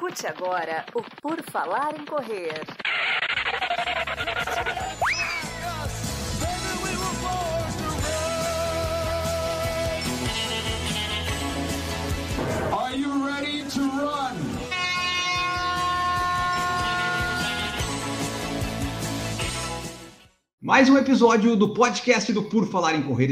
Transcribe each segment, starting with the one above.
Escute agora o Por Falar em Correr. Are you ready to run? Mais um episódio do podcast do Por Falar em Correr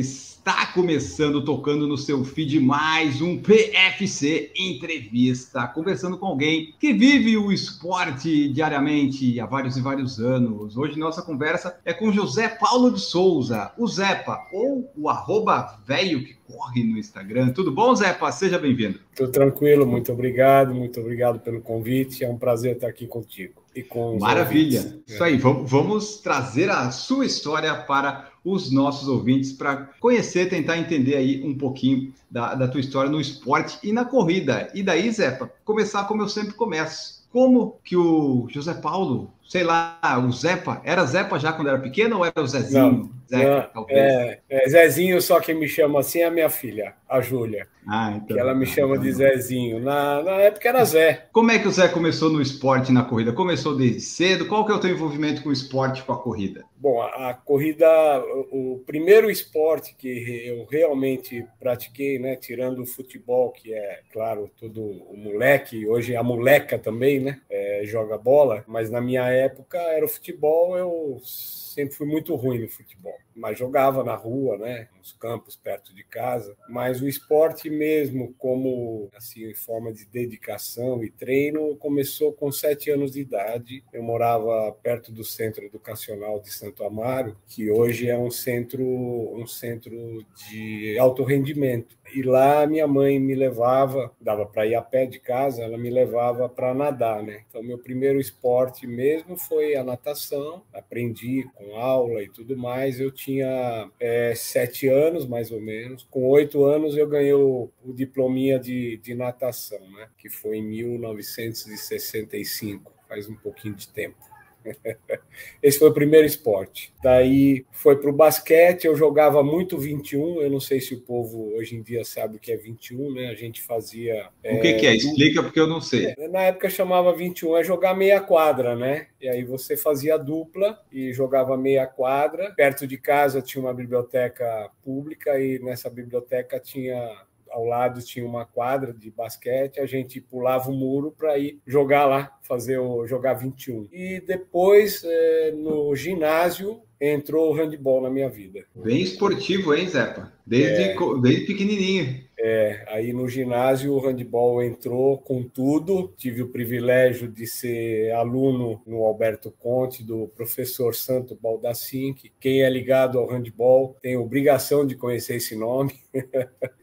está começando, tocando no seu feed mais um PFC Entrevista, conversando com alguém que vive o esporte diariamente há vários e vários anos. Hoje nossa conversa é com José Paulo de Souza, o Zepa, ou o arroba velho que corre no Instagram. Tudo bom, Zepa? Seja bem-vindo. Tudo tranquilo, muito obrigado, muito obrigado pelo convite. É um prazer estar aqui contigo. E com Maravilha. Ouvintes. Isso aí, vamos, vamos trazer a sua história para os nossos ouvintes para conhecer, tentar entender aí um pouquinho da, da tua história no esporte e na corrida. E daí, Zepa, começar como eu sempre começo. Como que o José Paulo, sei lá, o Zepa, era Zepa já quando era pequeno ou era o Zezinho? Não, Zeca, não, talvez. é, é Zezinho, só quem me chama assim é a minha filha, a Júlia. Ah, então. Que ela me chama de Zezinho. Na, na época era Zé. Como é que o Zé começou no esporte na corrida? Começou desde cedo? Qual que é o teu envolvimento com o esporte com a corrida? Bom, a, a corrida, o, o primeiro esporte que eu realmente pratiquei, né, tirando o futebol, que é, claro, todo o moleque, hoje a moleca também, né, é, joga bola, mas na minha época era o futebol, eu sempre fui muito ruim no futebol, mas jogava na rua, né, nos campos perto de casa. Mas o esporte mesmo, como assim, forma de dedicação e treino, começou com sete anos de idade. Eu morava perto do Centro Educacional de Santo Amaro, que hoje é um centro, um centro de alto rendimento. E lá minha mãe me levava, dava para ir a pé de casa, ela me levava para nadar, né? Então meu primeiro esporte mesmo foi a natação. Aprendi com aula e tudo mais. Eu tinha é, sete anos, mais ou menos. Com oito anos eu ganhei o, o de, de natação, né? Que foi em 1965, faz um pouquinho de tempo. Esse foi o primeiro esporte. Daí foi para o basquete, eu jogava muito 21. Eu não sei se o povo hoje em dia sabe o que é 21, né? A gente fazia. O que, é, que é? Explica, porque eu não sei. Na época chamava 21, é jogar meia quadra, né? E aí você fazia dupla e jogava meia quadra. Perto de casa tinha uma biblioteca pública e nessa biblioteca tinha ao lado tinha uma quadra de basquete, a gente pulava o muro para ir jogar lá, fazer o jogar 21. E depois é, no ginásio entrou o handball na minha vida. Bem esportivo, hein, Zepa? Desde, é, desde pequenininho. É, aí no ginásio o handball entrou com tudo. Tive o privilégio de ser aluno no Alberto Conte, do professor Santo Baldassin, que quem é ligado ao handball tem obrigação de conhecer esse nome.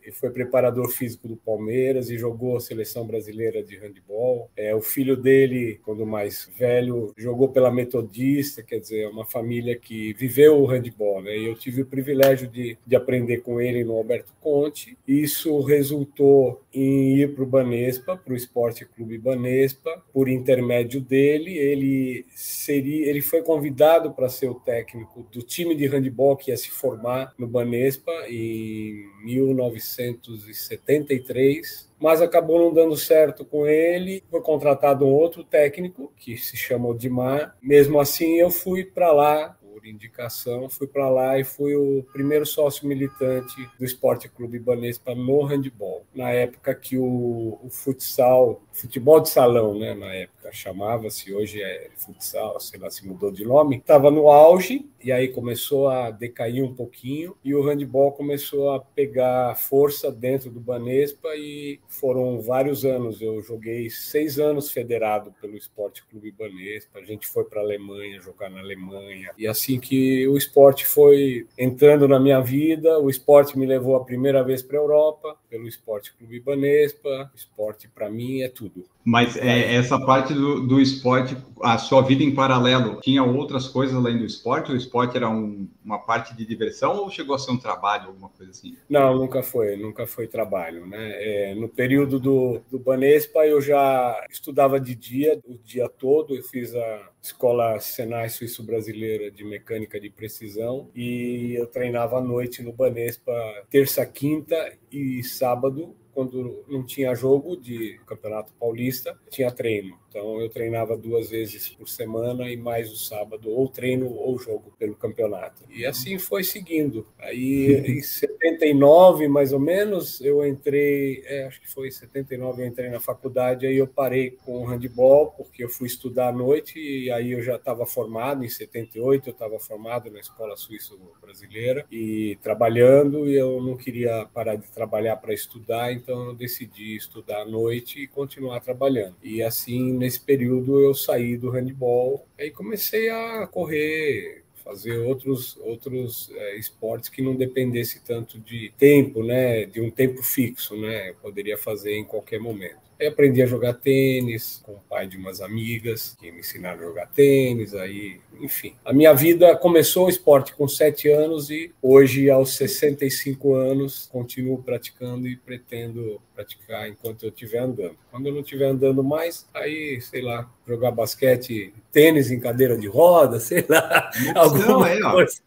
Ele foi preparador físico do Palmeiras e jogou a seleção brasileira de handball. É, o filho dele, quando mais velho, jogou pela Metodista, quer dizer, é uma família que viveu o handball. Né? E eu tive o privilégio de, de aprender com ele no Alberto Conte. Isso resultou em ir para o Banespa, para o Esporte Clube Banespa, por intermédio dele. Ele seria, ele foi convidado para ser o técnico do time de handball que ia se formar no Banespa em 1973, mas acabou não dando certo com ele. Foi contratado um outro técnico que se chama Odimar. Mesmo assim, eu fui para lá por indicação, fui para lá e fui o primeiro sócio militante do Esporte Clube Banespa no handball. Na época que o, o futsal, futebol de salão, né, na época chamava-se, hoje é futsal, sei lá se mudou de nome, estava no auge e aí começou a decair um pouquinho e o handball começou a pegar força dentro do Banespa e foram vários anos. Eu joguei seis anos federado pelo Esporte Clube Banespa. A gente foi para a Alemanha jogar na Alemanha e assim que o esporte foi entrando na minha vida, o esporte me levou a primeira vez para a Europa pelo Esporte Clube Banespa. Esporte para mim é tudo. Mas é, essa parte do, do esporte, a sua vida em paralelo, tinha outras coisas além do esporte? O esporte era um, uma parte de diversão ou chegou a ser um trabalho, alguma coisa assim? Não, nunca foi, nunca foi trabalho. Né? É, no período do, do Banespa, eu já estudava de dia, o dia todo. Eu fiz a Escola Senai Suíço-Brasileira de Mecânica de Precisão e eu treinava à noite no Banespa, terça, quinta e sábado quando não tinha jogo de Campeonato Paulista, tinha treino. Então eu treinava duas vezes por semana e mais o sábado, ou treino ou jogo pelo campeonato. E assim foi seguindo. Aí em 79, mais ou menos, eu entrei, é, acho que foi em 79, eu entrei na faculdade, aí eu parei com o handball, porque eu fui estudar à noite, e aí eu já estava formado, em 78 eu estava formado na Escola Suíço-Brasileira, e trabalhando, e eu não queria parar de trabalhar para estudar, então eu decidi estudar à noite e continuar trabalhando. E assim, nesse período eu saí do handball e comecei a correr, fazer outros outros é, esportes que não dependesse tanto de tempo, né, de um tempo fixo, né, eu poderia fazer em qualquer momento. Aí aprendi a jogar tênis com o pai de umas amigas que me ensinaram a jogar tênis. Aí, enfim, a minha vida começou o esporte com sete anos e hoje, aos 65 anos, continuo praticando e pretendo praticar enquanto eu estiver andando. Quando eu não estiver andando mais, aí, sei lá, jogar basquete, tênis em cadeira de roda, sei lá, alguma aí, coisa.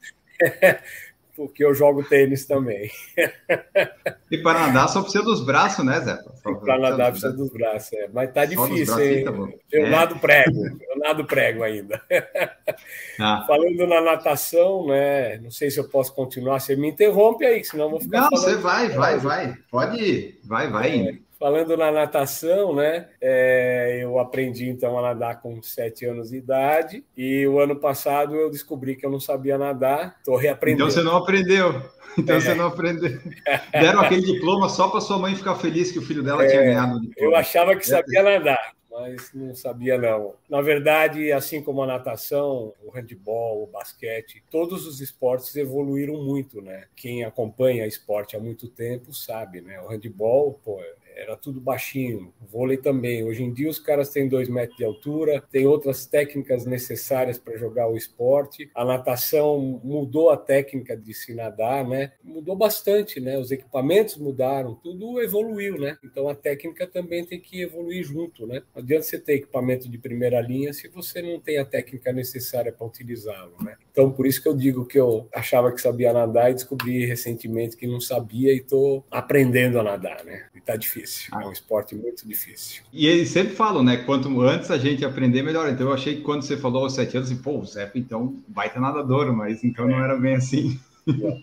Porque eu jogo tênis também. E para nadar só precisa dos braços, né, Zé? Para nadar precisa dos braços, é. mas tá difícil, hein? Tá eu é. nado prego, eu nado prego ainda. Ah. Falando na natação, né? Não sei se eu posso continuar, você me interrompe aí, senão eu vou ficar. Não, você vai, vai, vai. Pode ir, vai, vai. É. Falando na natação, né? É, eu aprendi então a nadar com sete anos de idade e o ano passado eu descobri que eu não sabia nadar. Estou reaprendendo. Então você não aprendeu. Então é. você não aprendeu. Deram aquele diploma só para sua mãe ficar feliz que o filho dela é, tinha ganhado. Eu achava que sabia nadar mas não sabia não. Na verdade, assim como a natação, o handebol, o basquete, todos os esportes evoluíram muito, né? Quem acompanha esporte há muito tempo sabe, né? O handebol, pô, era tudo baixinho. O vôlei também. Hoje em dia os caras têm dois metros de altura, tem outras técnicas necessárias para jogar o esporte. A natação mudou a técnica de se nadar, né? Mudou bastante, né? Os equipamentos mudaram, tudo evoluiu, né? Então a técnica também tem que evoluir junto, né? Não adianta você ter equipamento de primeira linha se você não tem a técnica necessária para utilizá-lo, né? Então por isso que eu digo que eu achava que sabia nadar e descobri recentemente que não sabia e estou aprendendo a nadar, né? E tá difícil. É um esporte muito difícil. E eles sempre falam, né? Quanto antes a gente aprender, melhor. Então eu achei que quando você falou aos sete anos, pô, o Zé, então vai ter nadador, mas então não era bem assim. Não.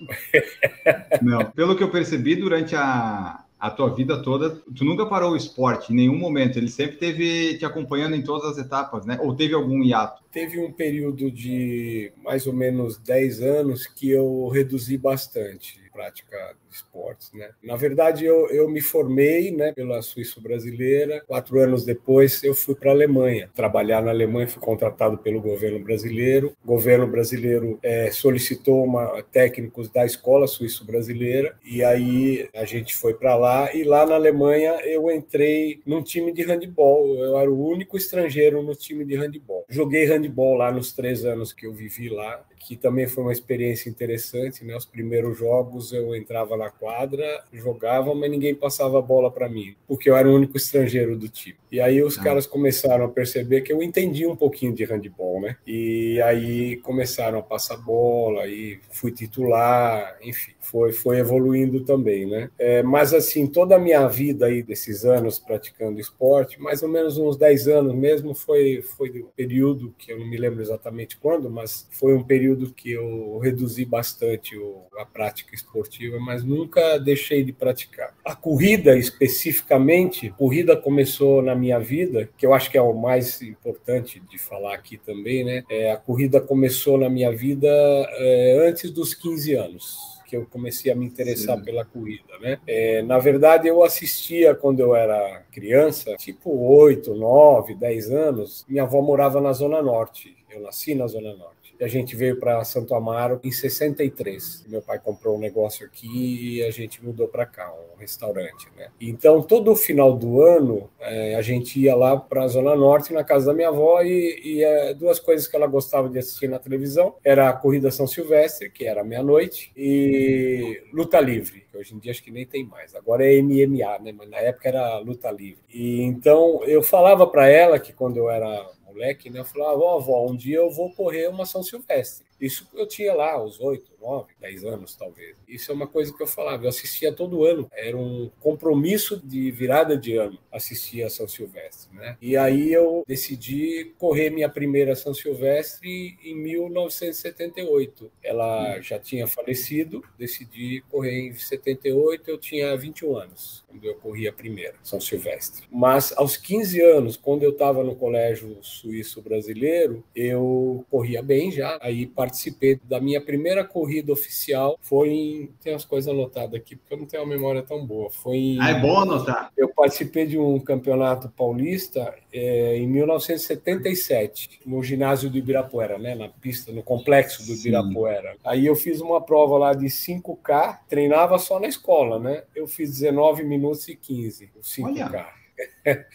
não. Pelo que eu percebi durante a, a tua vida toda, tu nunca parou o esporte em nenhum momento. Ele sempre teve te acompanhando em todas as etapas, né? Ou teve algum hiato? Teve um período de mais ou menos 10 anos que eu reduzi bastante prática esportes, né? Na verdade, eu, eu me formei, né, pela Suíça brasileira. Quatro anos depois, eu fui para a Alemanha trabalhar na Alemanha. Fui contratado pelo governo brasileiro. O governo brasileiro é, solicitou uma, técnicos da escola suíço brasileira e aí a gente foi para lá e lá na Alemanha eu entrei num time de handball. Eu era o único estrangeiro no time de handball. Joguei handball lá nos três anos que eu vivi lá que também foi uma experiência interessante. Né? Os primeiros jogos eu entrava na quadra, jogava, mas ninguém passava a bola para mim, porque eu era o único estrangeiro do time. E aí os ah. caras começaram a perceber que eu entendia um pouquinho de handball, né? E aí começaram a passar bola, e fui titular, enfim foi, foi evoluindo também, né? É, mas assim, toda a minha vida aí desses anos praticando esporte, mais ou menos uns 10 anos mesmo, foi foi um período que eu não me lembro exatamente quando, mas foi um período que eu reduzi bastante o, a prática esportiva, mas nunca deixei de praticar. A corrida especificamente, corrida começou na minha vida, que eu acho que é o mais importante de falar aqui também, né? É, a corrida começou na minha vida é, antes dos 15 anos que eu comecei a me interessar Sim. pela corrida, né? É, na verdade, eu assistia quando eu era criança, tipo 8, 9, 10 anos. Minha avó morava na Zona Norte. Eu nasci na Zona Norte a gente veio para Santo Amaro em 63. Meu pai comprou um negócio aqui e a gente mudou para cá, um restaurante, né? Então, todo final do ano, é, a gente ia lá para a Zona Norte, na casa da minha avó, e, e é, duas coisas que ela gostava de assistir na televisão era a Corrida São Silvestre, que era meia-noite, e Luta Livre, que hoje em dia acho que nem tem mais. Agora é MMA, né? Mas na época era Luta Livre. E então, eu falava para ela que quando eu era moleque, né? Eu falava, ó, oh, avó, um dia eu vou correr uma São Silvestre. Isso eu tinha lá, os oito, nove, dez anos, talvez. Isso é uma coisa que eu falava, eu assistia todo ano. Era um compromisso de virada de ano assistir a São Silvestre, né? E aí eu decidi correr minha primeira São Silvestre em 1978. Ela já tinha falecido, decidi correr em 78, eu tinha 21 anos quando eu corri a primeira São Silvestre. Mas aos 15 anos, quando eu estava no colégio suíço brasileiro, eu corria bem já. Aí participei da minha primeira corrida oficial. Foi em. Tem umas coisas anotadas aqui, porque eu não tenho uma memória tão boa. Foi em... Ah, é bom anotar. Eu participei de um campeonato paulista é, em 1977, no ginásio do Ibirapuera, né? na pista, no complexo do Ibirapuera. Sim. Aí eu fiz uma prova lá de 5K, treinava só na escola, né? Eu fiz 19 minutos e 15, o 5K. Olha.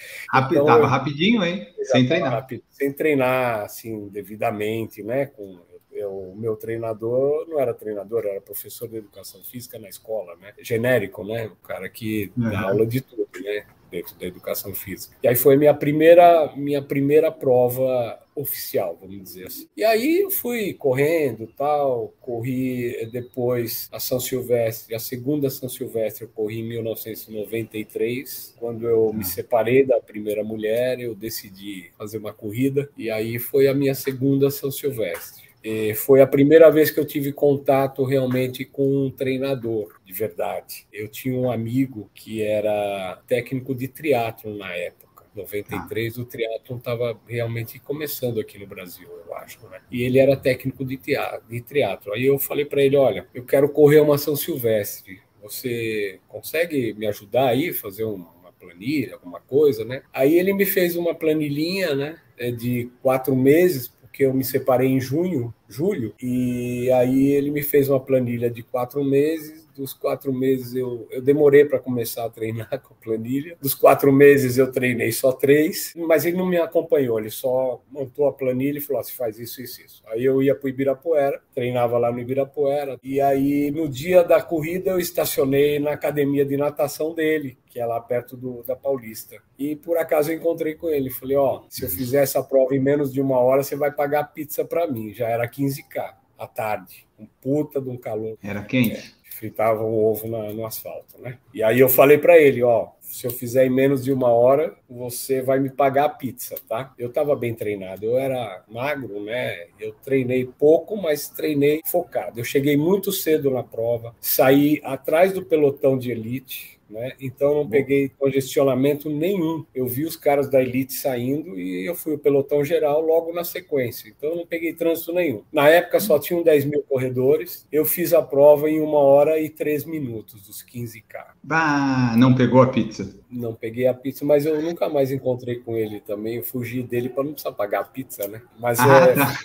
Então, tava rapidinho, hein? Sem treinar. Rápido, sem treinar, assim, devidamente, né? Com o meu treinador não era treinador, era professor de educação física na escola, né? Genérico, né? O cara que uhum. dá aula de tudo, né? Dentro da educação física. E aí foi minha primeira, minha primeira prova oficial, vamos dizer assim. E aí eu fui correndo, tal, corri depois a São Silvestre, a segunda São Silvestre eu corri em 1993, quando eu me separei da primeira mulher, eu decidi fazer uma corrida e aí foi a minha segunda São Silvestre. E foi a primeira vez que eu tive contato realmente com um treinador de verdade. Eu tinha um amigo que era técnico de triatlo na época. 93, ah. o triatlon estava realmente começando aqui no Brasil, eu acho. Né? E ele era técnico de, teatro, de triatlo. Aí eu falei para ele: olha, eu quero correr uma São Silvestre. Você consegue me ajudar aí, fazer uma planilha, alguma coisa, né? Aí ele me fez uma planilhinha, né? É de quatro meses porque eu me separei em junho, julho, e aí ele me fez uma planilha de quatro meses. Dos quatro meses eu, eu demorei para começar a treinar com a planilha. Dos quatro meses eu treinei só três, mas ele não me acompanhou, ele só montou a planilha e falou: se faz isso, isso, isso. Aí eu ia para o Ibirapuera, treinava lá no Ibirapuera, e aí no dia da corrida eu estacionei na academia de natação dele, que é lá perto do, da Paulista. E por acaso eu encontrei com ele. Falei: Ó, oh, se eu fizer essa prova em menos de uma hora, você vai pagar pizza para mim. Já era 15K à tarde. Um puta de um calor. Era quente? Fritava o ovo na, no asfalto, né? E aí eu falei para ele: Ó, se eu fizer em menos de uma hora, você vai me pagar a pizza, tá? Eu estava bem treinado, eu era magro, né? Eu treinei pouco, mas treinei focado. Eu cheguei muito cedo na prova, saí atrás do pelotão de elite, né? Então não peguei congestionamento nenhum. Eu vi os caras da elite saindo e eu fui o pelotão geral logo na sequência. Então não peguei trânsito nenhum. Na época só tinham 10 mil corredores. Eu fiz a prova em uma hora e três minutos, dos 15K. Bah, não pegou a pizza? Não peguei a pizza, mas eu nunca mais encontrei com ele também. Eu fugi dele para não precisar pagar a pizza, né? Mas ah, é. Tá.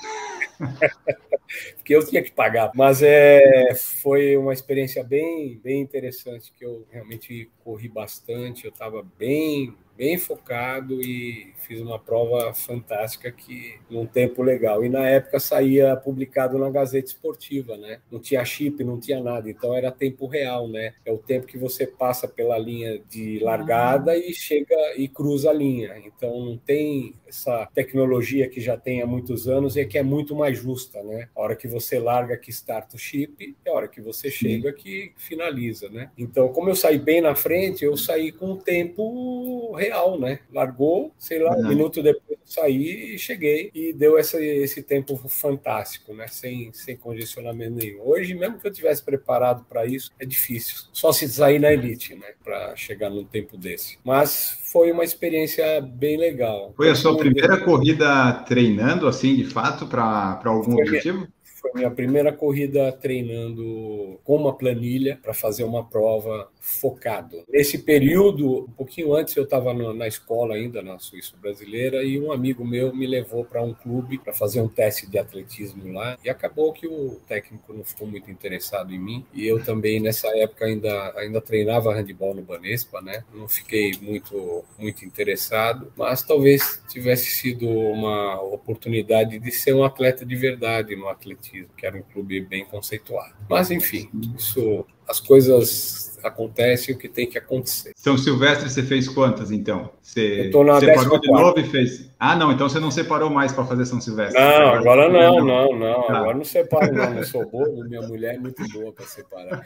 porque eu tinha que pagar. Mas é, foi uma experiência bem, bem interessante que eu realmente corri bastante. Eu estava bem, bem focado e fiz uma prova fantástica que num tempo legal. E na época saía publicado na Gazeta Esportiva, né? Não tinha chip, não tinha nada, então era tempo real, né? É o tempo que você passa pela linha de largada e chega e cruza a linha. Então não tem essa tecnologia que já tem há muitos anos e que é muito mais justa, né? A hora que você larga que starta o chip, é a hora que você chega que finaliza, né? Então, como eu saí bem na frente, eu saí com o tempo real, né? Largou, sei lá, um minuto depois eu saí e cheguei e deu essa, esse tempo fantástico, né? Sem, sem congestionamento nenhum. Hoje, mesmo que eu tivesse preparado para isso, é difícil. Só se sair na elite, né? Para chegar num tempo desse. Mas foi uma experiência bem legal. Foi a sua primeira corrida treinando, assim, de fato, para algum foi objetivo? Minha, foi minha primeira corrida treinando com uma planilha para fazer uma prova focado. Nesse período, um pouquinho antes, eu estava na escola ainda, na Suíça brasileira, e um amigo meu me levou para um clube para fazer um teste de atletismo lá. E acabou que o técnico não ficou muito interessado em mim. E eu também, nessa época, ainda, ainda treinava handball no Banespa, né? Não fiquei muito, muito interessado, mas talvez tivesse sido uma oportunidade de ser um atleta de verdade no atletismo, que era um clube bem conceituado. Mas, enfim, isso as coisas acontece o que tem que acontecer. São Silvestre, você fez quantas, então? Você Eu na separou de novo e fez... Ah, não, então você não separou mais para fazer São Silvestre. Não, agora não, não, não. Tá. Agora não separo, não. Não sou bobo, minha mulher é muito boa para separar.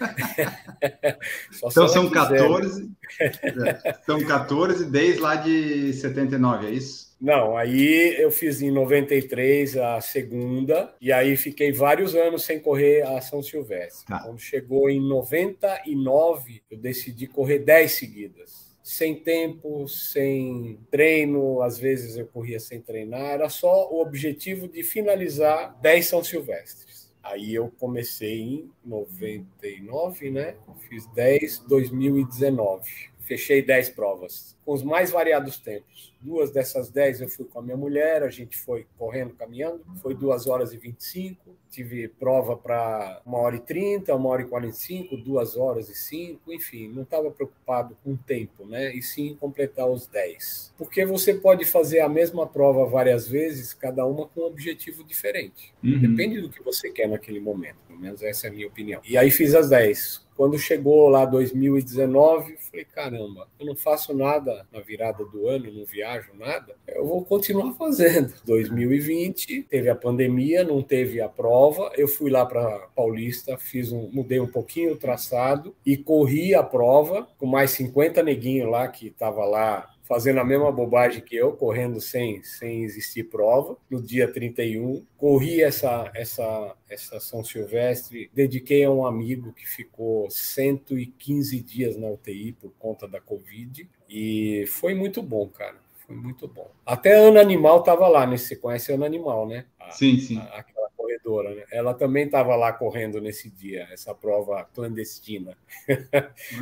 então são quiser. 14... É, são 14 desde lá de 79, é isso? Não, aí eu fiz em 93 a segunda, e aí fiquei vários anos sem correr a São Silvestre. Tá. Quando chegou em 99, eu decidi correr 10 seguidas. Sem tempo, sem treino, às vezes eu corria sem treinar, era só o objetivo de finalizar 10 São Silvestres. Aí eu comecei em 99, né? Fiz 10, 2019 fechei 10 provas, com os mais variados tempos. Duas dessas 10 eu fui com a minha mulher, a gente foi correndo, caminhando, foi 2 horas e 25. Tive prova para 1 hora e 30, 1 hora e 45, 2 horas e 5, enfim, não estava preocupado com o tempo, né? E sim completar os 10. Porque você pode fazer a mesma prova várias vezes, cada uma com um objetivo diferente. Uhum. Depende do que você quer naquele momento, pelo menos essa é a minha opinião. E aí fiz as 10 quando chegou lá 2019, falei: caramba, eu não faço nada na virada do ano, não viajo nada, eu vou continuar fazendo. 2020 teve a pandemia, não teve a prova, eu fui lá para Paulista, fiz um, mudei um pouquinho o traçado e corri a prova com mais 50 neguinhos lá que estava lá fazendo a mesma bobagem que eu, correndo sem, sem existir prova, no dia 31. Corri essa, essa, essa São Silvestre, dediquei a um amigo que ficou 115 dias na UTI por conta da Covid, e foi muito bom, cara. Foi muito bom. Até a Ana Animal estava lá, né? Você conhece a Ana Animal, né? A, sim, sim. A, aquela corredora, né? Ela também estava lá correndo nesse dia, essa prova clandestina.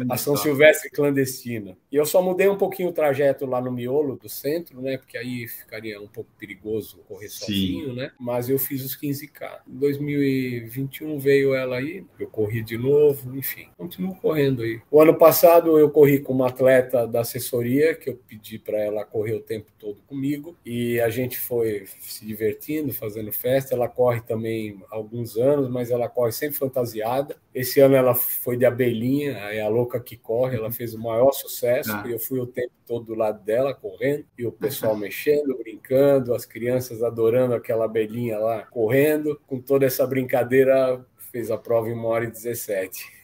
a São Silvestre clandestina. E eu só mudei um pouquinho o trajeto lá no miolo do centro, né? Porque aí ficaria um pouco perigoso correr Sim. sozinho, né? Mas eu fiz os 15K. Em 2021 veio ela aí, eu corri de novo, enfim, continuo correndo aí. O ano passado eu corri com uma atleta da assessoria, que eu pedi para ela correr o tempo todo comigo, e a gente foi se divertindo, fazendo festa. Ela corre também há alguns anos, mas ela corre sempre fantasiada. Esse ano ela foi de abelhinha, é a louca que corre, ela fez o maior sucesso, ah. e eu fui o tempo todo do lado dela, correndo, e o pessoal mexendo, brincando, as crianças adorando aquela abelhinha lá, correndo, com toda essa brincadeira, fez a prova em 1 hora e 17.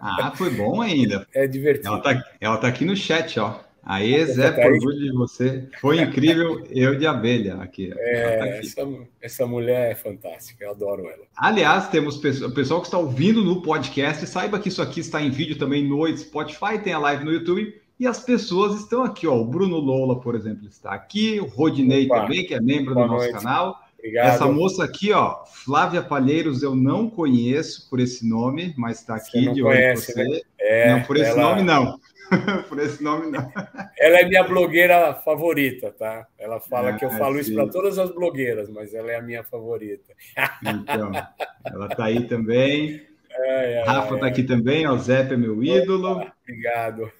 Ah, foi bom ainda. É divertido. Ela tá, ela tá aqui no chat, ó. Aí, Zé, por orgulho de você. Foi incrível, eu de abelha aqui. É, tá aqui. Essa, essa, mulher é fantástica, eu adoro ela. Aliás, temos o pessoal que está ouvindo no podcast, saiba que isso aqui está em vídeo também no Spotify, tem a live no YouTube. E as pessoas estão aqui, ó. O Bruno Lola, por exemplo, está aqui, o Rodinei Opa. também, que é membro do nosso noite. canal. Obrigado. Essa moça aqui, ó, Flávia Palheiros, eu não conheço por esse nome, mas está aqui de olho você. Né? É, não, por esse ela... nome, não. Por esse nome, não. Ela é minha blogueira favorita, tá? Ela fala que eu falo sim. isso para todas as blogueiras, mas ela é a minha favorita. Então, ela está aí também. É, é, Rafa está aqui também, o Zé é meu ídolo. Opa. Obrigado.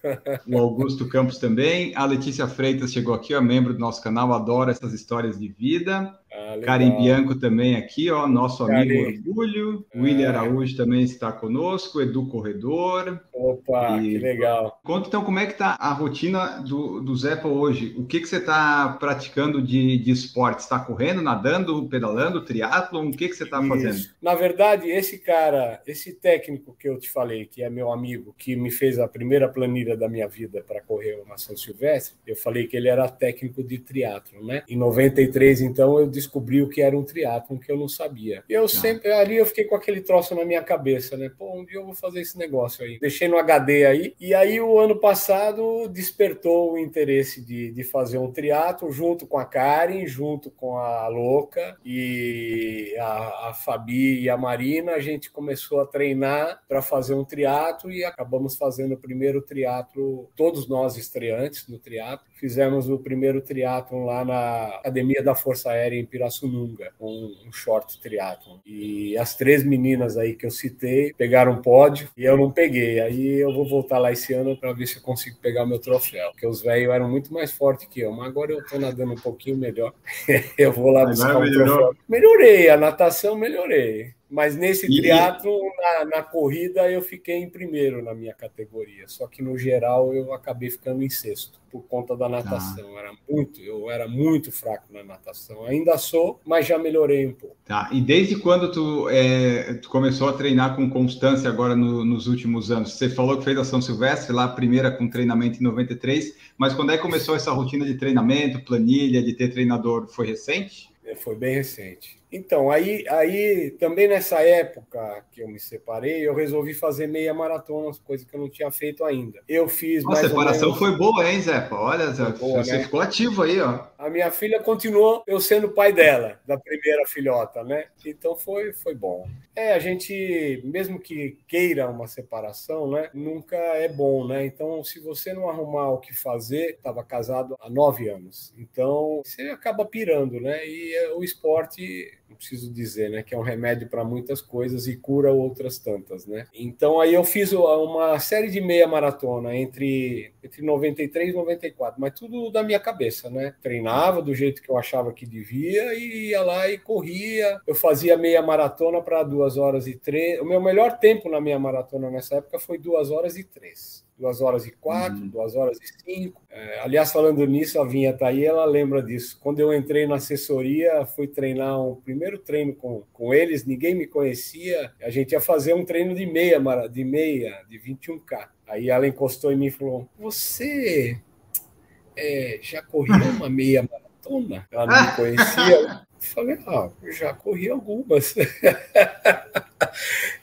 O Augusto Campos também. A Letícia Freitas chegou aqui, ó, membro do nosso canal, adora essas histórias de vida. Ah, Karen Bianco também aqui, ó, nosso amigo Orgulho. Ah. William Araújo também está conosco, Edu Corredor. Opa, e... que legal. Conta então como é que está a rotina do, do Zepa hoje. O que, que você está praticando de, de esporte? Está correndo, nadando, pedalando, triatlon? O que, que você está fazendo? Na verdade, esse cara, esse técnico que eu te falei, que é meu amigo, que me fez a primeira planilha da minha vida para correr uma São Silvestre, eu falei que ele era técnico de triatlo, né? Em 93, então, eu descobri o que era um triatlo, que eu não sabia. Eu ah. sempre, ali eu fiquei com aquele troço na minha cabeça, né? Pô, um dia eu vou fazer esse negócio aí. Deixei no HD aí, e aí o ano passado despertou o interesse de, de fazer um triatlo junto com a Karen, junto com a Louca e a, a Fabi e a Marina, a gente começou a treinar para fazer um triatlo e acabamos fazendo primeiro triatlo, todos nós estreantes no triatlo, fizemos o primeiro triatlo lá na Academia da Força Aérea em Pirassununga, com um short triatlo. E as três meninas aí que eu citei pegaram pódio e eu não peguei. Aí eu vou voltar lá esse ano para ver se eu consigo pegar meu troféu, porque os velhos eram muito mais fortes que eu, mas agora eu tô nadando um pouquinho melhor. eu vou lá buscar o um troféu. Melhorei, a natação melhorei Mas nesse triatlo, na, na, corrida, eu fiquei em primeiro na minha categoria. Só que no geral eu acabei ficando em sexto por conta da natação. Tá. Era muito, eu era muito fraco na natação. Ainda sou, mas já melhorei um pouco. Tá. E desde quando tu, é, tu começou a treinar com constância agora no, nos últimos anos? Você falou que fez a São Silvestre lá, a primeira com treinamento em 93, mas quando é que começou essa rotina de treinamento, planilha, de ter treinador? Foi recente? É, foi bem recente. Então, aí, aí também nessa época que eu me separei, eu resolvi fazer meia maratona, coisa que eu não tinha feito ainda. Eu fiz. A separação menos... foi boa, hein, Zé? Olha, Zé, boa, você né? ficou ativo aí, ó. A minha filha continuou eu sendo pai dela, da primeira filhota, né? Então foi, foi bom. É, a gente, mesmo que queira uma separação, né? Nunca é bom, né? Então, se você não arrumar o que fazer, estava casado há nove anos. Então, você acaba pirando, né? E é, o esporte não preciso dizer, né, que é um remédio para muitas coisas e cura outras tantas, né? Então aí eu fiz uma série de meia maratona entre entre 93 e 94, mas tudo da minha cabeça, né? Treinava do jeito que eu achava que devia e ia lá e corria. Eu fazia meia maratona para duas horas e três. O meu melhor tempo na minha maratona nessa época foi duas horas e três duas horas e quatro, uhum. duas horas e cinco. É, aliás, falando nisso, a Vinha tá aí, ela lembra disso. Quando eu entrei na assessoria, fui treinar um primeiro treino com, com eles, ninguém me conhecia. A gente ia fazer um treino de meia, de meia, de 21K. Aí ela encostou em mim e falou: Você é, já correu uma meia maratona? Ela não me conhecia. Eu falei, ah, já corri algumas.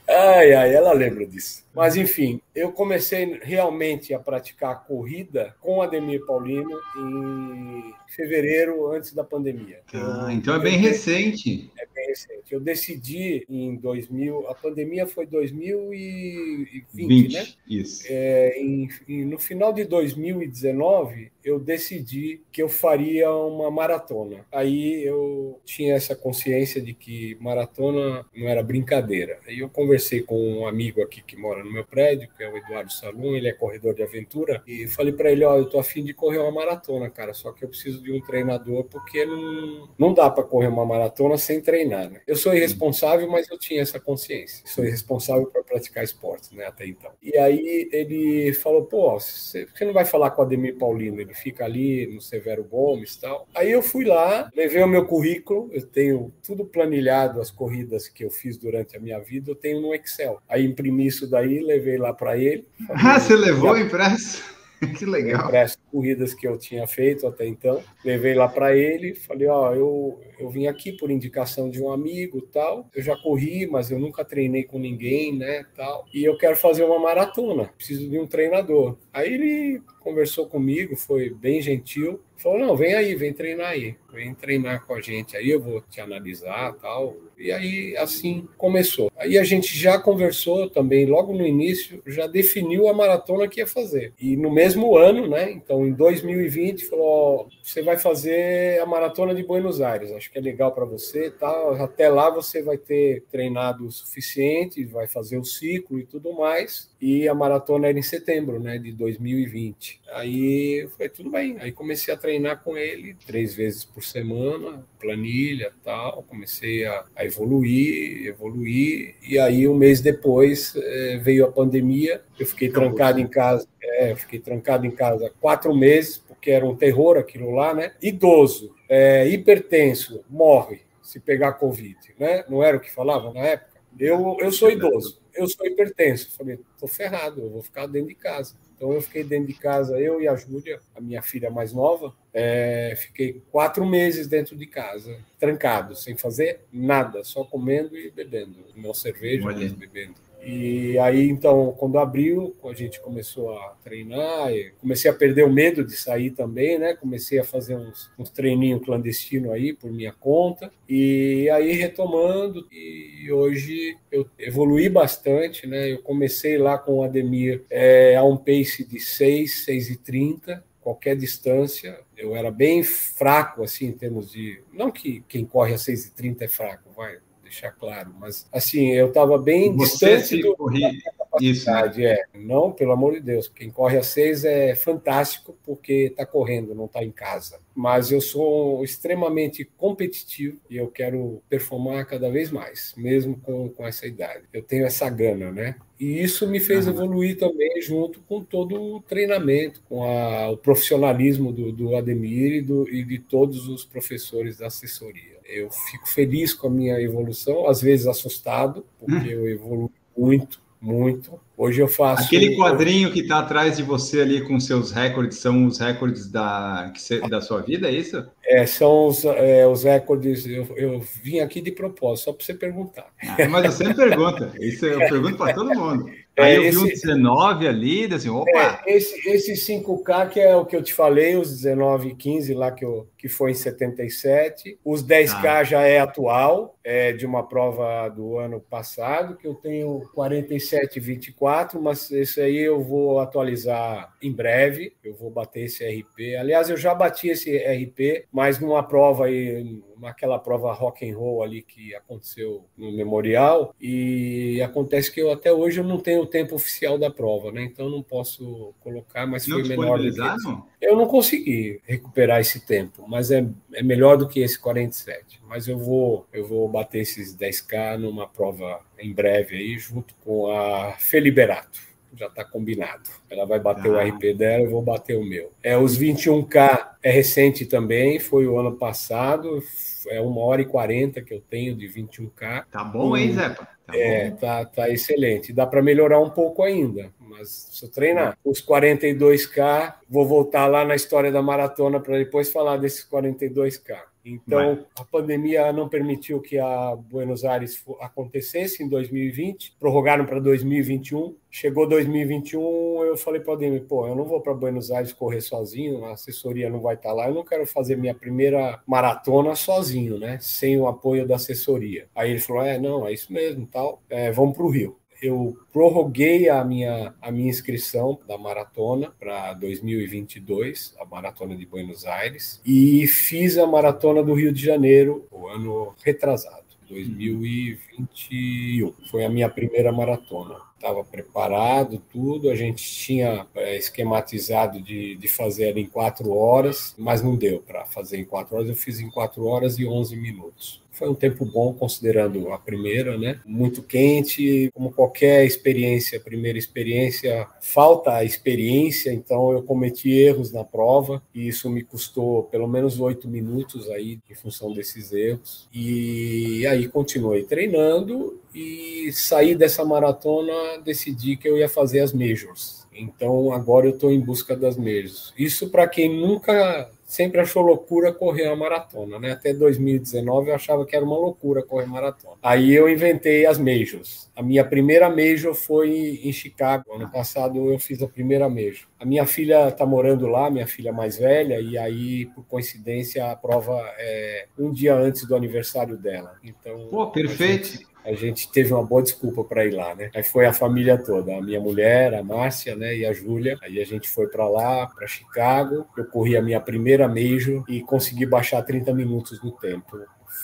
ai, ai, ela lembra disso. Mas, enfim, eu comecei realmente a praticar corrida com Ademir Paulino em fevereiro, antes da pandemia. Ah, eu, então é bem recente. É bem recente. Eu decidi em 2000, a pandemia foi 2020, 20, né? Isso. É, em, em, no final de 2019, eu decidi que eu faria uma maratona. Aí eu tinha essa consciência de que maratona não era brincadeira. Aí eu conversei com um amigo aqui que mora no meu prédio, que é o Eduardo Salum, ele é corredor de aventura, e falei para ele, ó, eu tô afim de correr uma maratona, cara, só que eu preciso de um treinador porque não, não dá para correr uma maratona sem treinar, né? Eu sou irresponsável, mas eu tinha essa consciência. Sou irresponsável para praticar esportes, né, até então. E aí ele falou, pô, você não vai falar com o Ademir Paulino, ele fica ali no Severo Gomes e tal. Aí eu fui lá, levei o meu currículo, eu tenho tudo planilhado, as corridas que eu fiz durante a minha vida, eu tenho no Excel. Aí imprimi isso daí, levei lá para ele. Ah, você levou impresso? que legal. Impresso corridas que eu tinha feito até então. Levei lá para ele, falei: Ó, eu, eu vim aqui por indicação de um amigo tal. Eu já corri, mas eu nunca treinei com ninguém, né? Tal. E eu quero fazer uma maratona, preciso de um treinador. Aí ele conversou comigo, foi bem gentil. Falou: Não, vem aí, vem treinar aí, vem treinar com a gente. Aí eu vou te analisar tal. E aí, assim, começou. Aí a gente já conversou também, logo no início, já definiu a maratona que ia fazer. E no mesmo ano, né? Então, em 2020, falou: você vai fazer a maratona de Buenos Aires. Acho que é legal para você, tá? Até lá você vai ter treinado o suficiente, vai fazer o ciclo e tudo mais. E a maratona era em setembro, né? De 2020. Aí foi tudo bem. Aí comecei a treinar com ele três vezes por semana, planilha, tal. Comecei a, a evoluir, evoluir, e aí um mês depois é, veio a pandemia, eu fiquei trancado em casa, é, fiquei trancado em casa quatro meses, porque era um terror aquilo lá, né? Idoso, é, hipertenso, morre se pegar Covid, né? Não era o que falava na época? Eu, eu sou idoso, eu sou hipertenso. Falei, tô ferrado, eu vou ficar dentro de casa. Então eu fiquei dentro de casa, eu e a Júlia, a minha filha mais nova, é, fiquei quatro meses dentro de casa, trancado, sem fazer nada, só comendo e bebendo. Não cerveja, mas bebendo. E aí, então, quando abriu, a gente começou a treinar, comecei a perder o medo de sair também, né? Comecei a fazer uns, uns treininhos clandestinos aí por minha conta. E aí, retomando, e hoje eu evolui bastante, né? Eu comecei lá com o Ademir é, a um pace de 6, 6 e 30, qualquer distância. Eu era bem fraco, assim, em termos de. Não que quem corre a 6,30 é fraco, vai deixar claro. Mas, assim, eu estava bem Você distante do... Corri... Isso. É, não, pelo amor de Deus, quem corre a seis é fantástico porque está correndo, não está em casa. Mas eu sou extremamente competitivo e eu quero performar cada vez mais, mesmo com, com essa idade. Eu tenho essa gana, né? E isso me fez uhum. evoluir também junto com todo o treinamento, com a, o profissionalismo do, do Ademir e, do, e de todos os professores da assessoria. Eu fico feliz com a minha evolução, às vezes assustado, porque hum. eu evoluo muito, muito. Hoje eu faço. Aquele quadrinho que está atrás de você ali com seus recordes são os recordes da, da sua vida, é isso? É, são os, é, os recordes. Eu, eu vim aqui de propósito, só para você perguntar. Ah, mas eu sempre pergunto. Isso eu pergunto para todo mundo. Aí é, eu vi esse, um 19 ali, assim, opa! É, esse, esse 5K, que é o que eu te falei, os 19 e 15 lá que, eu, que foi em 77. Os 10K ah. já é atual, é de uma prova do ano passado, que eu tenho 47 e 24, mas esse aí eu vou atualizar em breve. Eu vou bater esse RP. Aliás, eu já bati esse RP, mas numa prova aí, naquela prova rock and roll ali que aconteceu no memorial e acontece que eu até hoje eu não tenho o tempo oficial da prova, né? Então não posso colocar, mas não foi menor do que esse. Eu não consegui recuperar esse tempo, mas é, é melhor do que esse 47. Mas eu vou eu vou bater esses 10k numa prova em breve aí junto com a Feliberato já está combinado. Ela vai bater ah. o RP dela, eu vou bater o meu. É, os 21K é recente também, foi o ano passado, é uma hora e quarenta que eu tenho de 21K. Tá bom, hein, Zepa? Tá é, tá, tá excelente. Dá para melhorar um pouco ainda, mas se eu treinar os 42K, vou voltar lá na história da maratona para depois falar desses 42K. Então, a pandemia não permitiu que a Buenos Aires acontecesse em 2020, prorrogaram para 2021. Chegou 2021, eu falei para o Ademir, pô, eu não vou para Buenos Aires correr sozinho, a assessoria não vai estar tá lá, eu não quero fazer minha primeira maratona sozinho, né? Sem o apoio da assessoria. Aí ele falou, é, não, é isso mesmo, tal, é, vamos para o Rio eu prorroguei a minha, a minha inscrição da maratona para 2022, a maratona de Buenos Aires, e fiz a maratona do Rio de Janeiro o ano retrasado, 2021. Foi a minha primeira maratona estava preparado, tudo. A gente tinha é, esquematizado de, de fazer em quatro horas, mas não deu para fazer em quatro horas. Eu fiz em quatro horas e onze minutos. Foi um tempo bom, considerando a primeira, né? Muito quente, como qualquer experiência, primeira experiência, falta a experiência, então eu cometi erros na prova e isso me custou pelo menos oito minutos aí em função desses erros. E aí continuei treinando e saí dessa maratona, decidi que eu ia fazer as majors. Então agora eu estou em busca das majors. Isso para quem nunca sempre achou loucura correr a maratona, né? Até 2019 eu achava que era uma loucura correr maratona. Aí eu inventei as majors. A minha primeira major foi em Chicago. Ano passado eu fiz a primeira major. A minha filha está morando lá, minha filha mais velha, e aí, por coincidência, a prova é um dia antes do aniversário dela. Então, Pô, perfeito a gente teve uma boa desculpa para ir lá, né? Aí foi a família toda, a minha mulher, a Márcia, né, e a Júlia. Aí a gente foi para lá, para Chicago. Eu corri a minha primeira major e consegui baixar 30 minutos no tempo.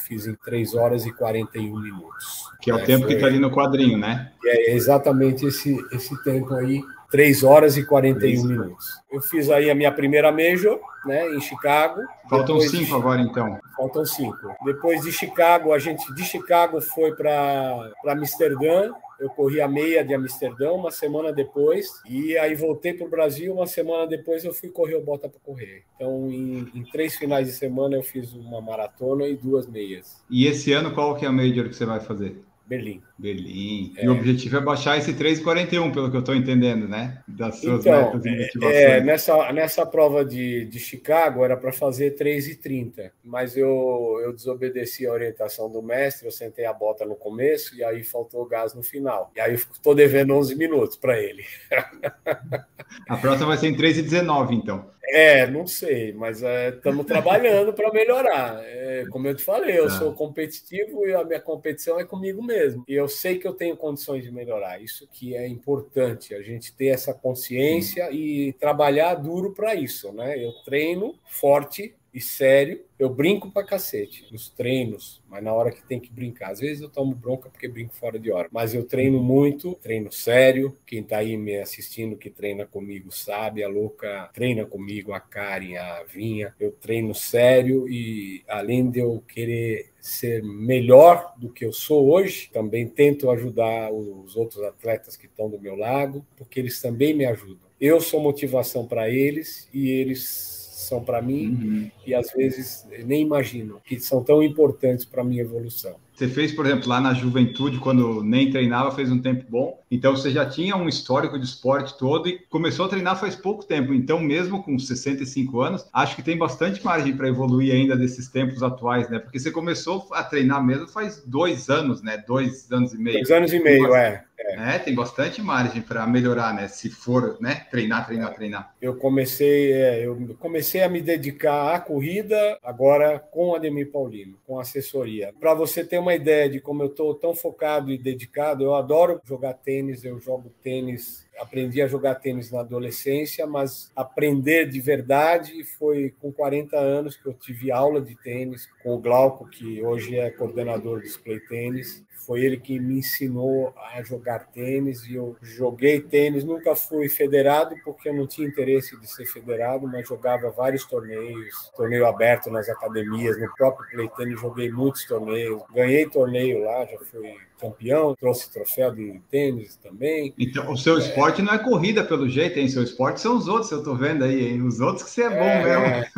Fiz em 3 horas e 41 minutos. Que é o é, tempo foi... que está ali no quadrinho, né? É exatamente esse, esse tempo aí 3 horas e 41 minutos. Eu fiz aí a minha primeira major, né, em Chicago. Faltam cinco de... agora, então. Faltam cinco. Depois de Chicago, a gente de Chicago foi para Amsterdã. Eu corri a meia de Amsterdã uma semana depois e aí voltei para o Brasil. Uma semana depois eu fui correr o Bota para correr. Então, em, em, três finais de semana eu fiz uma maratona e duas meias. E esse ano qual que é a major que você vai fazer? Berlim. Berlim. É. E o objetivo é baixar esse 3,41, pelo que eu estou entendendo, né? Das suas então, metas de É, nessa, nessa prova de, de Chicago era para fazer 3,30, mas eu, eu desobedeci a orientação do mestre, eu sentei a bota no começo e aí faltou gás no final. E aí eu estou devendo 11 minutos para ele. a próxima vai ser em 3,19, então. É, não sei, mas estamos é, trabalhando para melhorar. É, como eu te falei, eu ah. sou competitivo e a minha competição é comigo mesmo. E eu sei que eu tenho condições de melhorar. Isso que é importante, a gente ter essa consciência e trabalhar duro para isso, né? Eu treino forte e sério. Eu brinco pra cacete nos treinos, mas na hora que tem que brincar. Às vezes eu tomo bronca porque brinco fora de hora. Mas eu treino muito, treino sério. Quem tá aí me assistindo, que treina comigo, sabe. A Louca treina comigo, a Karen, a Vinha. Eu treino sério e além de eu querer ser melhor do que eu sou hoje, também tento ajudar os outros atletas que estão do meu lado, porque eles também me ajudam. Eu sou motivação para eles e eles são para mim uhum. e às vezes nem imagino que são tão importantes para a minha evolução. Você fez, por exemplo, lá na juventude, quando nem treinava, fez um tempo bom. Então você já tinha um histórico de esporte todo e começou a treinar faz pouco tempo. Então, mesmo com 65 anos, acho que tem bastante margem para evoluir ainda desses tempos atuais, né? Porque você começou a treinar mesmo faz dois anos, né? Dois anos e meio. Dois anos e meio, é. É, tem bastante margem para melhorar, né? Se for, né? Treinar, treinar, treinar. Eu comecei, é, eu comecei a me dedicar à corrida agora com o Ademir Paulino, com assessoria. Para você ter uma ideia de como eu estou tão focado e dedicado, eu adoro jogar tênis, eu jogo tênis aprendi a jogar tênis na adolescência, mas aprender de verdade foi com 40 anos que eu tive aula de tênis com o Glauco, que hoje é coordenador do Play Tênis. Foi ele que me ensinou a jogar tênis e eu joguei tênis. Nunca fui federado porque eu não tinha interesse de ser federado, mas jogava vários torneios, torneio aberto nas academias, no próprio Play Tênis joguei muitos torneios. Ganhei torneio lá, já fui campeão, trouxe troféu de tênis também. Então, o seu esporte não é corrida pelo jeito, hein? Seu esporte são os outros, eu tô vendo aí, hein? Os outros que você é bom é, mesmo.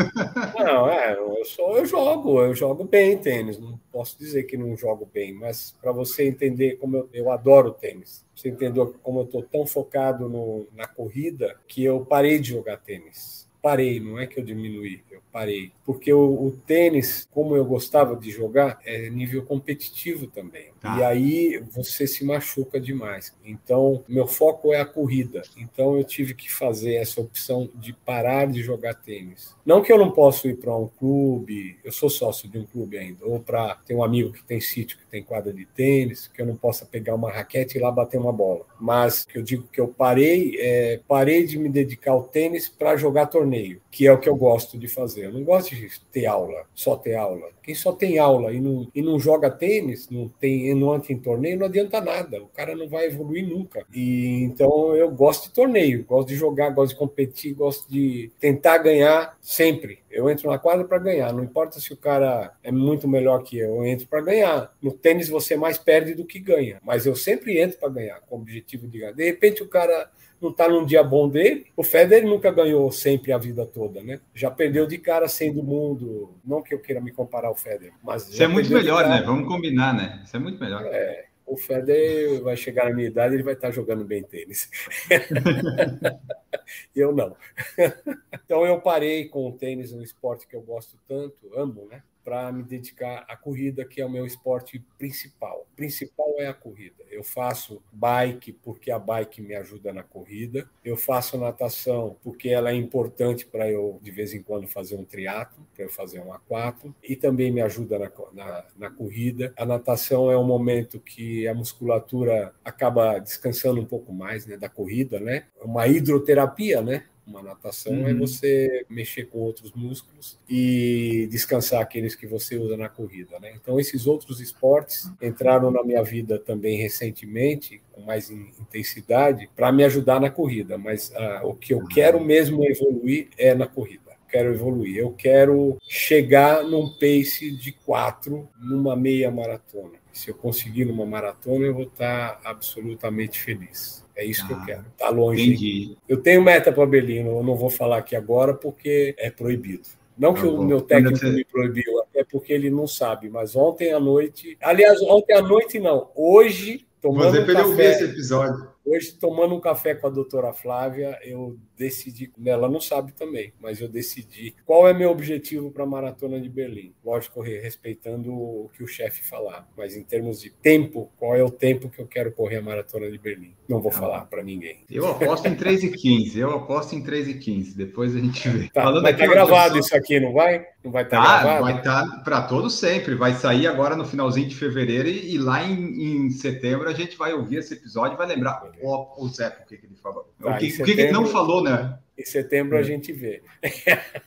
Não, é, eu, sou, eu jogo, eu jogo bem tênis, não posso dizer que não jogo bem, mas para você entender como eu, eu adoro tênis, você entendeu como eu estou tão focado no, na corrida que eu parei de jogar tênis. Parei, não é que eu diminuí, eu parei. Porque o, o, tênis, como eu gostava de jogar, é nível competitivo também. Tá. E aí você se machuca demais. Então, meu foco é a corrida. Então, eu tive que fazer essa opção de parar de jogar tênis. Não que eu não possa ir para um clube, eu sou sócio de um clube ainda, ou para ter um amigo que tem sítio, que tem quadra de tênis, que eu não possa pegar uma raquete e lá bater uma bola. Mas que eu digo que eu parei, é, parei de me dedicar ao tênis para jogar torneio, que é o que eu gosto de fazer. Eu não gosto de ter aula, só ter aula. Quem só tem aula e não, e não joga tênis, não tem não entra em torneio, não adianta nada. O cara não vai evoluir nunca. E então eu gosto de torneio, gosto de jogar, gosto de competir, gosto de tentar ganhar sempre. Eu entro na quadra para ganhar. Não importa se o cara é muito melhor que eu, eu entro para ganhar. No tênis você mais perde do que ganha, mas eu sempre entro para ganhar, com o objetivo de ganhar. De repente o cara não está num dia bom dele. O Federer nunca ganhou sempre a vida toda, né? Já perdeu de cara sem do mundo. Não que eu queira me comparar ao Federer, mas isso é muito melhor, né? Vamos combinar, né? Isso é muito melhor. É, o Federer vai chegar na minha idade, ele vai estar jogando bem tênis. eu não. então eu parei com o tênis, um esporte que eu gosto tanto, amo, né? Para me dedicar à corrida, que é o meu esporte principal. O principal é a corrida. Eu faço bike porque a bike me ajuda na corrida. Eu faço natação porque ela é importante para eu, de vez em quando, fazer um triatlo, para eu fazer um aquato. E também me ajuda na, na, na corrida. A natação é um momento que a musculatura acaba descansando um pouco mais né, da corrida, né? Uma hidroterapia, né? Uma natação é uhum. é você mexer com outros músculos e descansar aqueles que você usa na corrida, né? Então esses outros esportes entraram na minha vida também recentemente com mais intensidade para me ajudar na corrida, mas ah, o que eu quero mesmo evoluir é na corrida quero evoluir. Eu quero chegar num pace de quatro numa meia maratona. Se eu conseguir numa maratona, eu vou estar absolutamente feliz. É isso ah, que eu quero. Tá longe. Entendi. Eu tenho meta para Belino, eu não vou falar aqui agora porque é proibido. Não que tá o meu técnico me proibiu, é porque ele não sabe, mas ontem à noite. Aliás, ontem à noite não. Hoje, tomando. Você um café, esse episódio. Hoje, tomando um café com a doutora Flávia, eu decidi, ela não sabe também, mas eu decidi qual é meu objetivo para a maratona de Berlim. Lógico, respeitando o que o chefe falar, mas em termos de tempo, qual é o tempo que eu quero correr a maratona de Berlim? Não vou tá falar para ninguém. Eu aposto em 3 e 15, eu aposto em 3 e 15, depois a gente vê. Tá, Falando vai estar tá gravado isso aqui, não vai? Não vai estar tá, tá gravado? Vai estar tá para todos sempre, vai sair agora no finalzinho de fevereiro e, e lá em, em, setembro a gente vai ouvir esse episódio e vai lembrar o, o Zé, o que, que ele falou. Tá, o que, setembro... o que, que ele não falou, né? Em setembro a é. gente vê.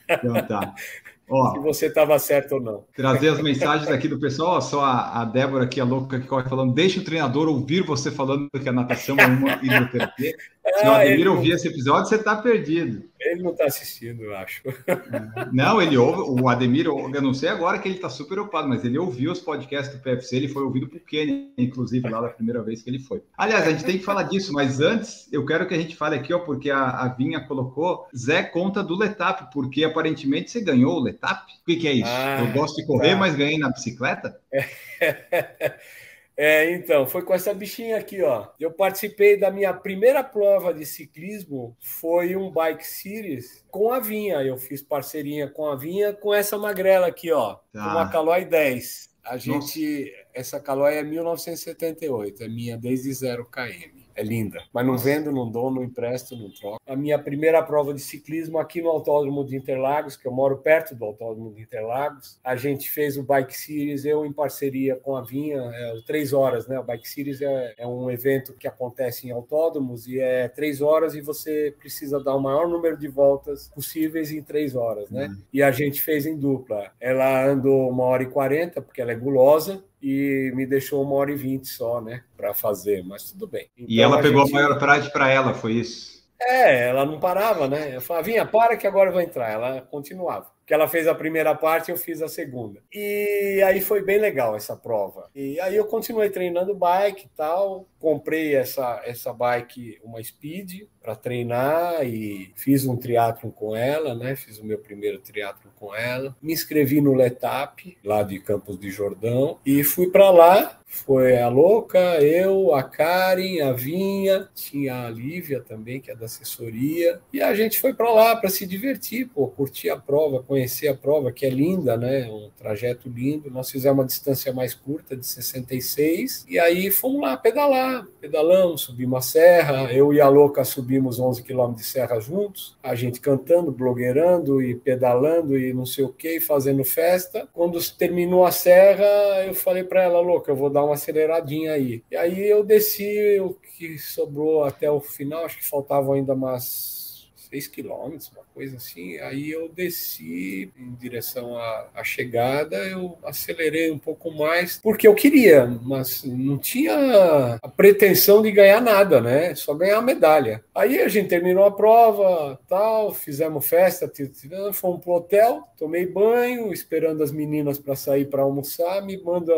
Então tá. Ó, se você estava certo ou não. Trazer as mensagens aqui do pessoal, só a, a Débora aqui, a louca que corre falando, deixa o treinador ouvir você falando que a natação é uma hidroterapia. Se o Ademir ouvir esse episódio, você está perdido. Ele não está assistindo, eu acho. Não, ele ouve, o Ademir, eu não sei agora que ele está super ocupado, mas ele ouviu os podcasts do PFC, ele foi ouvido por Kenny, inclusive, lá da primeira vez que ele foi. Aliás, a gente tem que falar disso, mas antes, eu quero que a gente fale aqui, ó, porque a, a Vinha colocou, Zé conta do Letap, porque aparentemente você ganhou o Letap. O que, que é isso? Ah, eu gosto de correr, tá. mas ganhei na bicicleta? É, então, foi com essa bichinha aqui, ó. Eu participei da minha primeira prova de ciclismo, foi um bike series com a Vinha. Eu fiz parceirinha com a Vinha com essa magrela aqui, ó, tá. uma Caloi 10. A gente, Nossa. essa Caloi é 1978, é minha desde 0 km é linda. Mas não vendo, não dou, não empresto, não troco. A minha primeira prova de ciclismo aqui no Autódromo de Interlagos, que eu moro perto do Autódromo de Interlagos, a gente fez o Bike Series, eu em parceria com a Vinha, é, três horas, né? O Bike Series é, é um evento que acontece em autódromos e é três horas e você precisa dar o maior número de voltas possíveis em três horas, né? Uhum. E a gente fez em dupla. Ela andou uma hora e quarenta, porque ela é gulosa, e me deixou uma hora e vinte só, né, para fazer, mas tudo bem. Então, e ela pegou a, gente... a maior praia para ela, foi isso? É, ela não parava, né? Eu falava, vinha, para que agora eu vou entrar. Ela continuava que ela fez a primeira parte, eu fiz a segunda. E aí foi bem legal essa prova. E aí eu continuei treinando bike e tal, comprei essa essa bike, uma Speed, para treinar e fiz um triatlo com ela, né? Fiz o meu primeiro triatlo com ela. Me inscrevi no Letap, lá de Campos de Jordão, e fui para lá foi a Louca, eu, a Karen, a Vinha, tinha a Lívia também, que é da assessoria, e a gente foi para lá para se divertir, pô, curtir a prova, conhecer a prova, que é linda, né? Um trajeto lindo. Nós fizemos uma distância mais curta, de 66, e aí fomos lá pedalar, pedalamos, subimos a serra, eu e a Louca subimos 11 quilômetros de serra juntos, a gente cantando, blogueirando e pedalando e não sei o que, fazendo festa. Quando terminou a serra, eu falei para ela, Louca, eu vou dar uma aceleradinha aí. E aí eu desci o que sobrou até o final, acho que faltavam ainda umas 6 quilômetros, coisa assim. Aí eu desci em direção à, à, chegada, eu acelerei um pouco mais, porque eu queria, mas não tinha a pretensão de ganhar nada, né? Só ganhar a medalha. Aí a gente terminou a prova, tal, fizemos festa, fomos pro hotel, tomei banho, esperando as meninas para sair para almoçar, me manda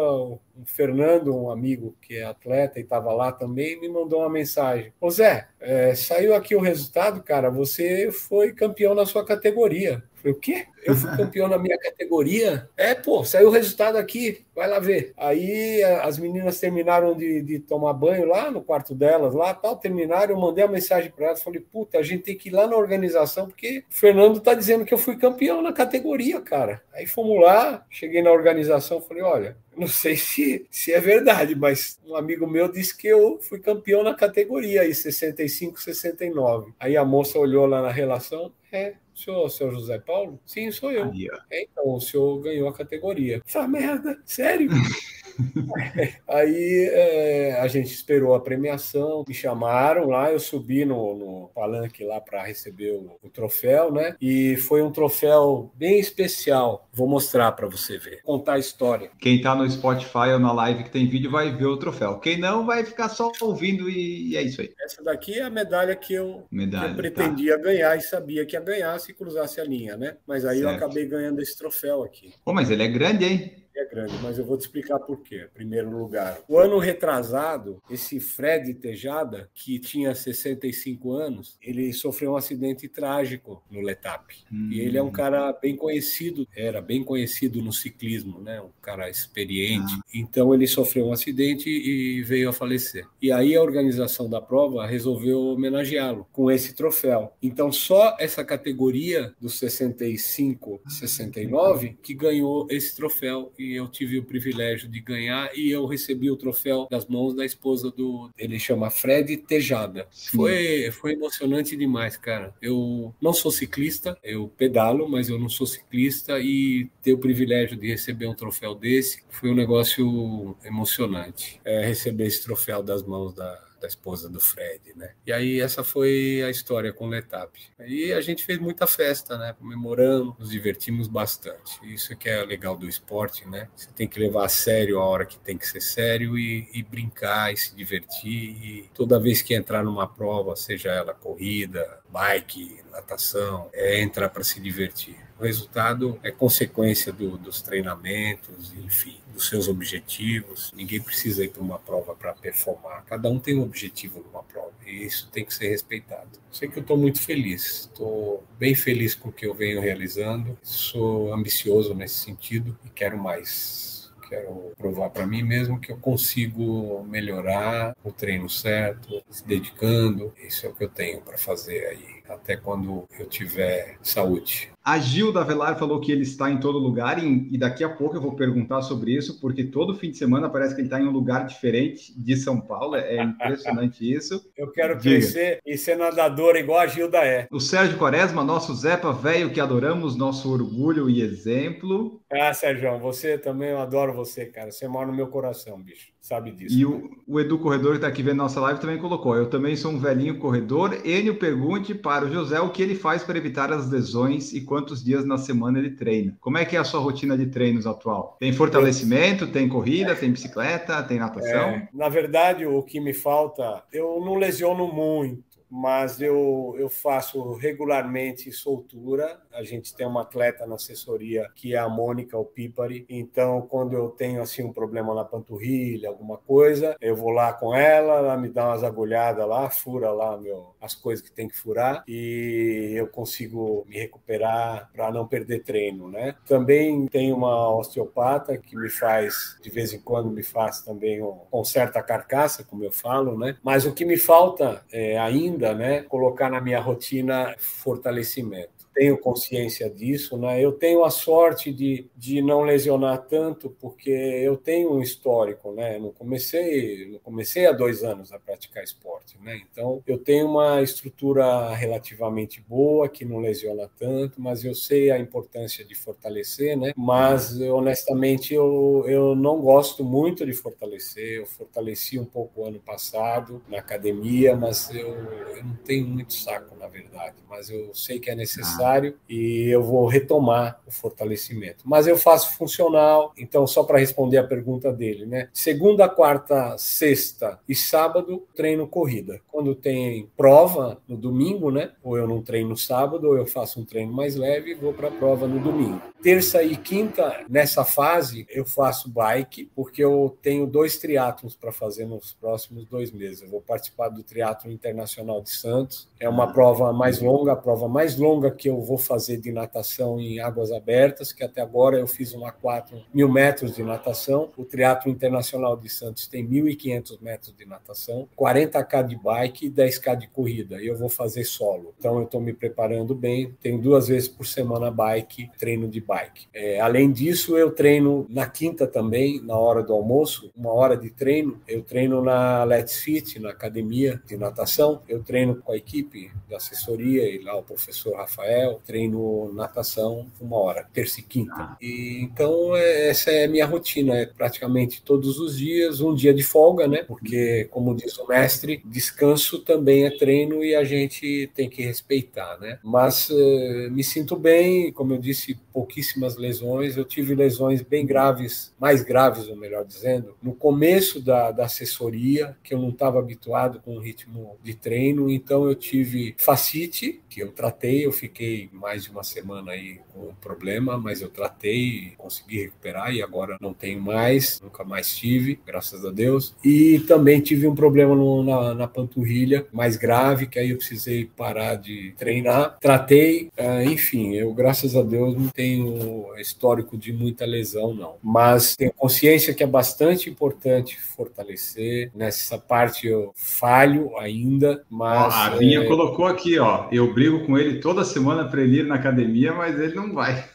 o Fernando, um amigo que é atleta e estava lá também, me mandou uma mensagem. Ô Zé, é, saiu aqui o resultado, cara, você foi campeão na sua categoria. Falei, o quê? Eu fui campeão na minha categoria? É, pô, saiu o resultado aqui, vai lá ver. Aí as meninas terminaram de, de tomar banho lá no quarto delas, lá tal, terminaram, eu mandei uma mensagem para elas, falei, puta, a gente tem que ir lá na organização, porque o Fernando tá dizendo que eu fui campeão na categoria, cara. Aí fomos lá, cheguei na organização, falei, olha, não sei se, se é verdade, mas um amigo meu disse que eu fui campeão na categoria aí, 65, 69. Aí a moça olhou lá na relação, é, o senhor, senhor José Paulo? Sim, sou eu. Aí, é, então, o senhor ganhou a categoria. Essa merda, sério? Aí é, a gente esperou a premiação, me chamaram lá, eu subi no, no palanque lá para receber o, o, troféu, né? E foi um troféu bem especial. Vou mostrar para você ver, contar a história. Quem tá no Spotify ou na live que tem vídeo vai ver o troféu. Quem não vai ficar só ouvindo e, e é isso aí. Essa daqui é a medalha que eu, medalha, que eu pretendia tá. ganhar e sabia que ia ganhar se cruzasse a linha, né? Mas aí certo. eu acabei ganhando esse troféu aqui. Pô, mas ele é grande, hein? É grande, mas eu vou te explicar por quê. Em primeiro lugar, o ano retrasado, esse Fred Tejada, que tinha 65 anos, ele sofreu um acidente trágico no Letap. Hum. E ele é um cara bem conhecido, era bem conhecido no ciclismo, né? Um cara experiente. Ah. Então ele sofreu um acidente e veio a falecer. E aí a organização da prova resolveu homenageá-lo com esse troféu. Então só essa categoria dos 65, 69 que ganhou esse troféu que eu tive o privilégio de ganhar e eu recebi o troféu das mãos da esposa do. Ele chama Fred Tejada. Foi, foi emocionante demais, cara. Eu não sou ciclista, eu pedalo, mas eu não sou ciclista e ter o privilégio de receber um troféu desse foi um negócio emocionante. É, receber esse troféu das mãos da, da esposa do Fred, né? E aí essa foi a história com o Letap. Aí a gente fez muita festa, né? Comemoramos, nos divertimos bastante. Isso é que é legal do esporte, né? Você tem que levar a sério a hora que tem que ser sério e, e brincar e se divertir. E toda vez que entrar numa prova, seja ela corrida, bike, natação, é entrar para se divertir. O resultado é consequência do, dos treinamentos, enfim, dos seus objetivos. Ninguém precisa ir para uma prova para performar. Cada um tem um objetivo numa prova e isso tem que ser respeitado. Sei que eu estou muito feliz, estou bem feliz com o que eu venho realizando. Sou ambicioso nesse sentido e quero mais quero provar para mim mesmo que eu consigo melhorar o treino certo, se dedicando. Isso é o que eu tenho para fazer aí, até quando eu tiver saúde. A Gilda Velar falou que ele está em todo lugar e, e, daqui a pouco eu vou perguntar sobre isso, porque todo fim de semana parece que ele está em um lugar diferente de São Paulo. É impressionante isso. Eu quero Diga. crescer e ser nadador igual a Gilda é. O Sérgio Quaresma, nosso Zepa velho que adoramos, nosso orgulho e exemplo. Ah, Sérgio, você também, eu adoro você, cara. Você mora no meu coração, bicho sabe disso. E o, o, Edu Corredor, que está aqui vendo nossa live, também colocou: Eu também sou um velhinho corredor. Enio pergunte para o José o que ele faz para evitar as lesões e quantos dias na semana ele treina. Como é que é a sua rotina de treinos atual? Tem fortalecimento, tem corrida, tem bicicleta, tem natação? É, na verdade, o que me falta, eu não lesiono muito mas eu, eu faço regularmente soltura. A gente tem uma atleta na assessoria que é a Mônica o Pipari. Então, quando eu tenho assim um problema na panturrilha, alguma coisa, eu vou lá com ela, ela me dá umas agulhadas lá, fura lá meu, as coisas que tem que furar e eu consigo me recuperar para não perder treino, né? Também tem uma osteopata que me faz de vez em quando me faz também um, conserta a carcaça, como eu falo, né? Mas o que me falta é, ainda né, colocar na minha rotina fortalecimento tenho consciência disso, né? Eu tenho a sorte de, de não lesionar tanto, porque eu tenho um histórico, né? Não comecei, não comecei há dois anos a praticar esporte, né? Então eu tenho uma estrutura relativamente boa que não lesiona tanto, mas eu sei a importância de fortalecer, né? Mas honestamente eu, eu não gosto muito de fortalecer. Eu fortaleci um pouco ano passado na academia, mas eu, eu não tenho muito saco, na verdade. Mas eu sei que é necessário necessário e eu vou retomar o fortalecimento. Mas eu faço funcional, então só para responder a pergunta dele, né? Segunda, quarta, sexta e sábado treino corrida. Quando tem prova no domingo, né? Ou eu não treino sábado, ou eu faço um treino mais leve e vou para a prova no domingo. Terça e quinta, nessa fase, eu faço bike, porque eu tenho dois triatlons para fazer nos próximos dois meses. Eu vou participar do triatlo internacional de Santos. É uma prova mais longa, a prova mais longa que eu eu vou fazer de natação em águas abertas, que até agora eu fiz uma 4 mil metros de natação. O Triatlo Internacional de Santos tem 1.500 metros de natação, 40k de bike e 10k de corrida. E eu vou fazer solo. Então eu estou me preparando bem. Tenho duas vezes por semana bike, treino de bike. É, além disso, eu treino na quinta também, na hora do almoço, uma hora de treino. Eu treino na Let's Fit, na academia de natação. Eu treino com a equipe da assessoria e lá o professor Rafael treino natação uma hora, terça e quinta. Ah. E, então, é, essa é a minha rotina, é praticamente todos os dias, um dia de folga, né? Porque, como diz o mestre, descanso também é treino e a gente tem que respeitar, né? Mas uh, me sinto bem, como eu disse, pouquíssimas lesões. Eu tive lesões bem graves, mais graves, ou melhor dizendo, no começo da, da assessoria, que eu não estava habituado com o ritmo de treino, então eu tive facite, que eu tratei, eu fiquei fiquei mais de uma semana aí com o problema, mas eu tratei, consegui recuperar e agora não tenho mais, nunca mais tive, graças a Deus. E também tive um problema no, na, na, panturrilha mais grave, que aí eu precisei parar de treinar. Tratei, uh, enfim, eu, graças a Deus, não tenho histórico de muita lesão, não. Mas tenho consciência que é bastante importante fortalecer. Nessa parte eu falho ainda, mas. a Vinha é... colocou aqui, ó. Eu brigo com ele toda semana semana para ele ir na academia, mas ele não vai.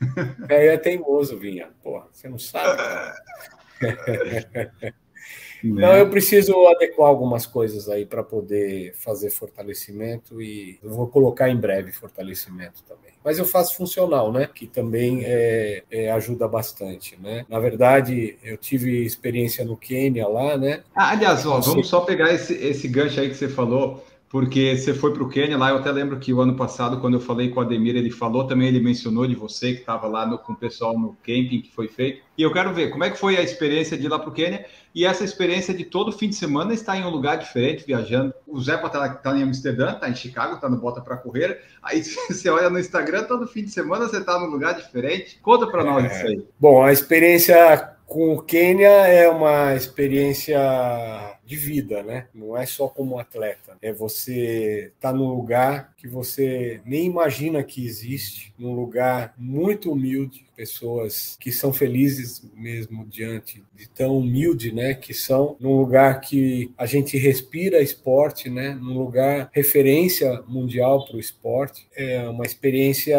É, é teimoso, Vinha. Porra, você não sabe. Né? Não, eu preciso adequar algumas coisas aí para poder fazer fortalecimento e eu vou colocar em breve fortalecimento também. Mas eu faço funcional, né? Que também é, é, ajuda bastante, né? Na verdade, eu tive experiência no Quênia lá, né? Ah, aliás, ó, vamos só pegar esse, esse gancho aí que você falou porque você foi para o Quênia lá. Eu até lembro que o ano passado, quando eu falei com o Ademir, ele falou também, ele mencionou de você que estava lá no, com o pessoal no camping que foi feito. E eu quero ver como é que foi a experiência de ir lá para o Quênia e essa experiência de todo fim de semana estar em um lugar diferente, viajando. O Zé está tá em Amsterdã, está em Chicago, está no Bota para Correr. Aí você olha no Instagram, todo fim de semana você está num lugar diferente. Conta para nós é, isso aí. Bom, a experiência com o Quênia é uma experiência de vida, né? Não é só como atleta. É você estar tá num lugar que você nem imagina que existe, num lugar muito humilde, pessoas que são felizes mesmo diante de tão humilde, né, que são num lugar que a gente respira esporte, né, num lugar referência mundial para o esporte, é uma experiência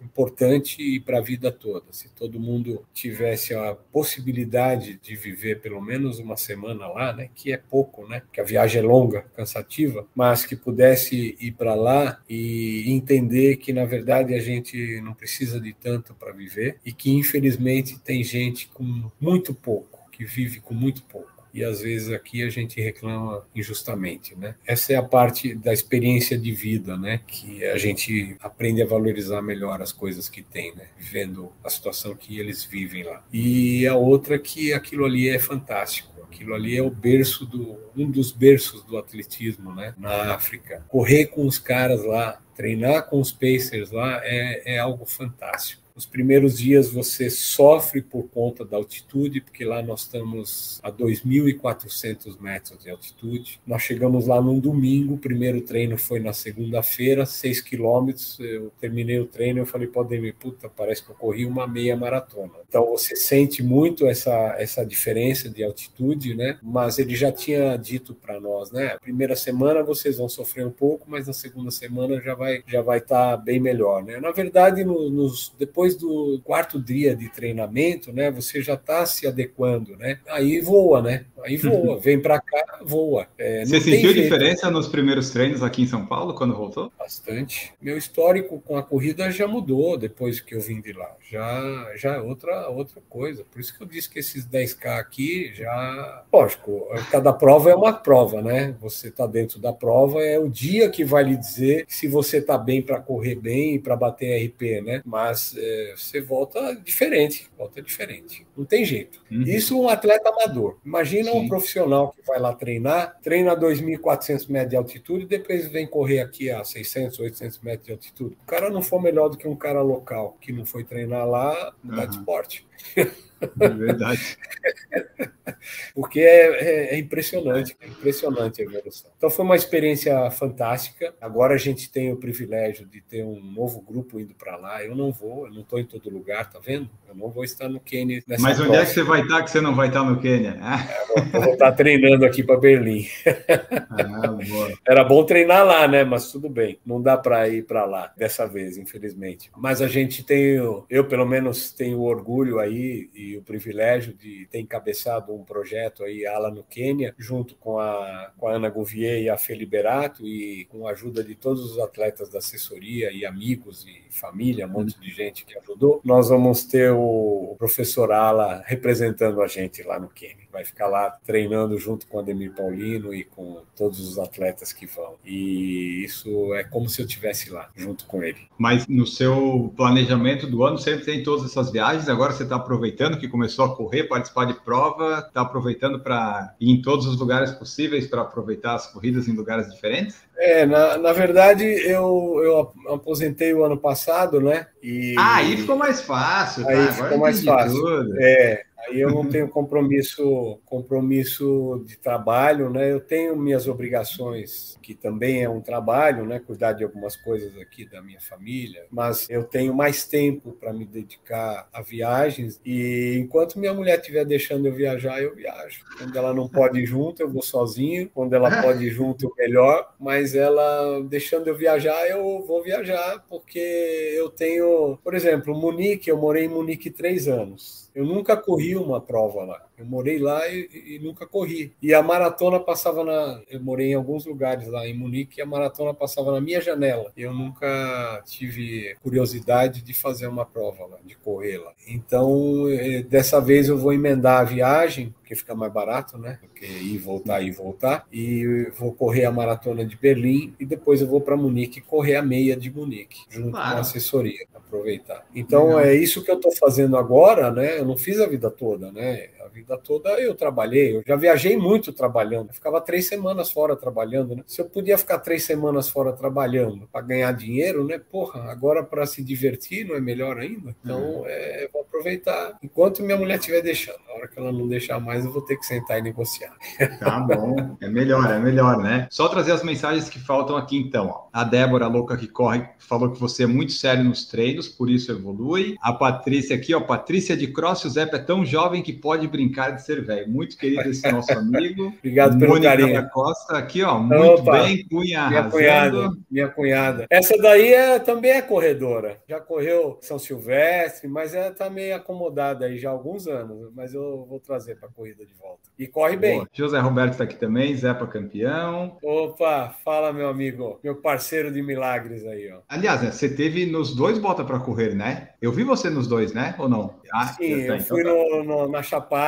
importante para a vida toda. Se todo mundo tivesse a possibilidade de viver pelo menos uma semana lá, né, que é pouco, né, que a viagem é longa, cansativa, mas que pudesse ir para lá e entender que na verdade a gente não precisa de tanto para viver e que infelizmente tem gente com muito pouco, que vive com muito pouco. E às vezes aqui a gente reclama injustamente, né? Essa é a parte da experiência de vida, né? Que a gente aprende a valorizar melhor as coisas que tem, né? Vivendo a situação que eles vivem lá. E a outra que aquilo ali é fantástico aquilo ali é o berço do um dos berços do atletismo, né, na África. Correr com os caras lá, treinar com os Pacers lá é, é algo fantástico. Os primeiros dias você sofre por conta da altitude, porque lá nós estamos a 2.400 metros de altitude. Nós chegamos lá num domingo, o primeiro treino foi na segunda-feira, 6 quilômetros. Eu terminei o treino, eu falei, pode me puta, parece que eu corri uma meia maratona. Então você sente muito essa, essa diferença de altitude, né? Mas ele já tinha dito para nós, né? A primeira semana vocês vão sofrer um pouco, mas na segunda semana já vai já vai estar tá bem melhor, né? Na verdade, no, nos depois depois do quarto dia de treinamento, né, você já está se adequando, né? Aí voa, né? Aí voa, vem para cá, voa. É, você sentiu jeito. diferença nos primeiros treinos aqui em São Paulo quando voltou? Bastante. Meu histórico com a corrida já mudou depois que eu vim de lá. Já, já é outra, outra coisa. Por isso que eu disse que esses 10K aqui já. Lógico, cada prova é uma prova, né? Você está dentro da prova, é o dia que vai lhe dizer se você está bem para correr bem e para bater RP, né? Mas é, você volta diferente, volta diferente. Não tem jeito. Uhum. Isso um atleta amador. Imagina Sim. um profissional que vai lá treinar, treina a 2.400 metros de altitude e depois vem correr aqui a 600, 800 metros de altitude. O cara não for melhor do que um cara local que não foi treinar lá, não uhum. de esporte. É verdade. Porque é, é, é, impressionante, é impressionante a evolução. Então foi uma experiência fantástica. Agora a gente tem o privilégio de ter um novo grupo indo para lá. Eu não vou, eu não estou em todo lugar, tá vendo? Eu não vou estar no Quênia. Mas onde próxima. é que você vai estar que você não vai estar no Quênia? É, eu vou estar treinando aqui para Berlim. Ah, Era bom treinar lá, né? Mas tudo bem, não dá para ir para lá dessa vez, infelizmente. Mas a gente tem, eu pelo menos tenho orgulho aí e o privilégio de ter encabeçado um projeto aí, Ala no Quênia, junto com a, com a Ana Gouvier e a Fê Liberato, e com a ajuda de todos os atletas da assessoria e amigos e família, um monte de gente que ajudou, nós vamos ter o professor Ala representando a gente lá no Quênia vai ficar lá treinando junto com o Ademir Paulino e com todos os atletas que vão. E isso é como se eu estivesse lá, junto com ele. Mas no seu planejamento do ano sempre tem todas essas viagens, agora você está aproveitando que começou a correr, participar de prova, está aproveitando para ir em todos os lugares possíveis para aproveitar as corridas em lugares diferentes? É, na, na verdade, eu, eu aposentei o ano passado, né? E... Ah, aí ficou mais fácil. Tá? Aí Agora ficou mais fácil. Tudo. É, Aí eu não tenho compromisso, compromisso de trabalho, né? Eu tenho minhas obrigações, que também é um trabalho, né? Cuidar de algumas coisas aqui da minha família, mas eu tenho mais tempo para me dedicar a viagens e enquanto minha mulher estiver deixando eu viajar, eu viajo. Quando ela não pode ir junto, eu vou sozinho. Quando ela pode ir junto, melhor. Mas ela deixando eu viajar, eu vou viajar porque eu tenho, por exemplo, Munique. Eu morei em Munique três anos. Eu nunca corri uma prova lá. Eu morei lá e, e, nunca corri. E a maratona passava na. Eu morei em alguns lugares lá em Munique e a maratona passava na minha janela. Eu nunca tive curiosidade de fazer uma prova lá, de correr lá. Então, eh, dessa vez eu vou emendar a viagem porque fica mais barato, né? Porque ir e voltar, ir e voltar. E vou correr a maratona de Berlim e depois eu vou para Munique correr a meia de Munique, junto claro. com a assessoria, aproveitar. Então Legal. é isso que eu estou fazendo agora, né? Eu não fiz a vida toda, né? A vida toda eu trabalhei, eu já viajei muito trabalhando. Eu ficava três semanas fora trabalhando, né? Se eu podia ficar três semanas fora trabalhando para ganhar dinheiro, né? Porra, agora para se divertir não é melhor ainda? Então, uhum. é, vou aproveitar enquanto minha mulher estiver deixando. Na hora que ela não deixar mais, eu vou ter que sentar e negociar. Tá bom, é melhor, é melhor, né? Só trazer as mensagens que faltam aqui então. A Débora, louca que corre, falou que você é muito sério nos treinos, por isso evolui. A Patrícia aqui, ó, Patrícia de Cross, o Zé é tão jovem que pode brincar de ser velho. Muito querido esse nosso amigo. Obrigado pelo Mônica carinho. da Costa, aqui, ó, muito Opa, bem, Cunha minha cunhada, minha cunhada. Essa daí é, também é corredora. Já correu São Silvestre, mas ela tá meio acomodada aí já há alguns anos, mas eu vou trazer para a corrida de volta. E corre bem. Boa. José Roberto está aqui também, Zé para campeão. Opa, fala meu amigo, meu parceiro de milagres aí, ó. Aliás, né, você teve nos dois bota para correr, né? Eu vi você nos dois, né? Ou não? Ah, Sim, eu, eu fui então tá. no, no, na Chapada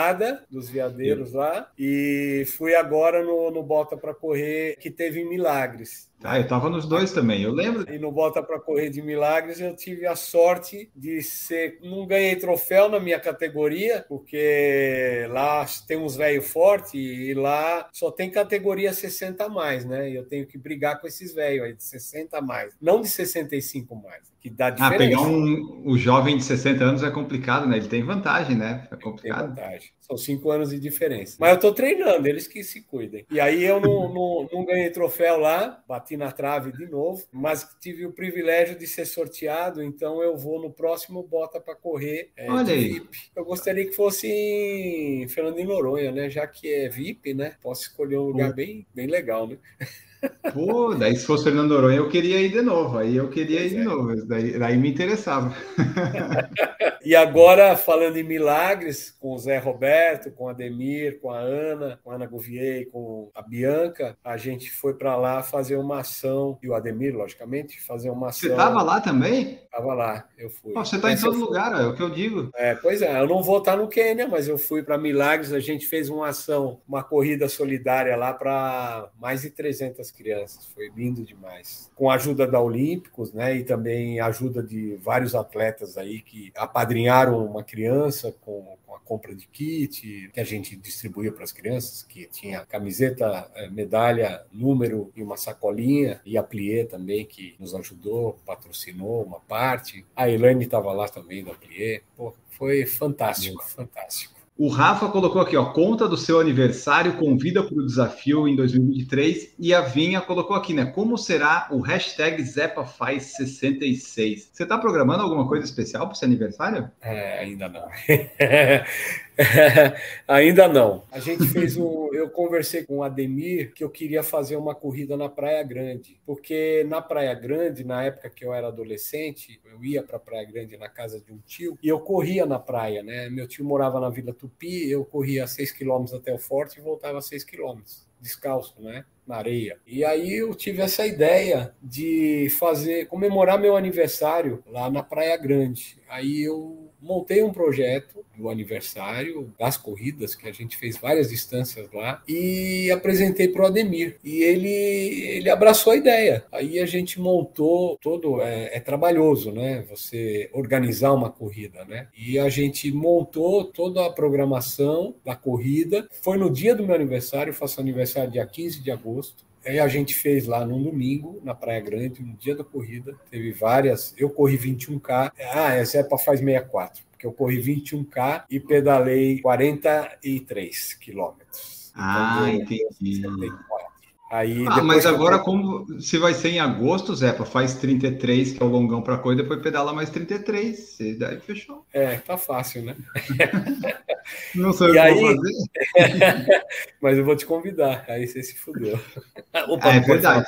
dos Veadeiros lá e fui agora no, no bota para correr que teve em Milagres. Ah, eu estava nos dois também, eu lembro. E no Bota para Correr de Milagres eu tive a sorte de ser. Não ganhei troféu na minha categoria, porque lá tem uns velhos fortes e lá só tem categoria 60 a mais, né? E eu tenho que brigar com esses velhos aí de 60 a mais, não de 65 mais que dá diferença. Ah, pegar um, o jovem de 60 anos é complicado, né? Ele tem vantagem, né? É complicado. Tem vantagem. São cinco anos de diferença. Mas eu tô treinando, eles que se cuidem. E aí eu não, não, não ganhei troféu lá, bati na trave de novo, mas tive o privilégio de ser sorteado, então eu vou no próximo Bota para Correr é, Olha aí. VIP. Eu gostaria que fosse em Fernando de Noronha, né? Já que é VIP, né? Posso escolher um lugar bem, bem legal, né? Pô, daí se fosse Fernando Noronha, eu queria ir de novo. Aí eu queria ir de é. novo. Daí, daí me interessava. e agora, falando em milagres, com o Zé Roberto, com a Ademir, com a Ana, com a Ana Gouvier, com a Bianca, a gente foi para lá fazer uma ação, e o Ademir, logicamente, fazer uma ação. Você estava lá também? Estava lá, eu fui. Pô, você está em todo lugar, é o que eu digo. É, pois é, eu não vou estar no Quênia, mas eu fui para Milagres, a gente fez uma ação, uma corrida solidária lá para mais de 300 crianças. Foi lindo demais. Com a ajuda da Olímpicos, né? E também a ajuda de vários atletas aí que apadrinharam uma criança com, com a compra de kit que a gente distribuía para as crianças, que tinha camiseta, eh, medalha, número e uma sacolinha, e a Plié também, que nos ajudou, patrocinou uma parte. A Elaine estava lá também da Plié. Pô, foi fantástico, fantástico. O Rafa colocou aqui, ó, conta do seu aniversário, convida para o desafio em 2023. E a Vinha colocou aqui, né? Como será o hashtag ZepaFaz66? Você está programando alguma coisa especial para esse aniversário? É, ainda não. Ainda não. A gente fez um. Eu conversei com o Ademir que eu queria fazer uma corrida na Praia Grande, porque na Praia Grande, na época que eu era adolescente, eu ia para Praia Grande na casa de um tio e eu corria na praia, né? Meu tio morava na Vila Tupi, eu corria 6 quilômetros até o forte e voltava 6 quilômetros descalço, né? Na areia. E aí eu tive essa ideia de fazer, comemorar meu aniversário lá na Praia Grande. Aí eu montei um projeto do aniversário das corridas, que a gente fez várias distâncias lá, e apresentei para o Ademir. E ele, ele abraçou a ideia. Aí a gente montou todo. É, é, trabalhoso, né? Você organizar uma corrida, né? E a gente montou toda a programação da corrida. Foi no dia do meu aniversário, faço aniversário dia 15 de agosto. Aí a gente fez lá num domingo, na Praia Grande, no dia da corrida. Teve várias. Eu corri 21K. Ah, essa é para faz 64, porque eu corri 21K e pedalei 43 quilômetros. Ah, então, entendi. 74. Aí, ah, mas agora, eu... como se vai ser em agosto, Zepa, faz 33, que é o longão para coisa, depois pedala mais 33. Daí fechou. É, tá fácil, né? Não sei o E que aí- vou fazer. Mas eu vou te convidar, aí você se fudeu. Ah, Opa, é não pode verdade.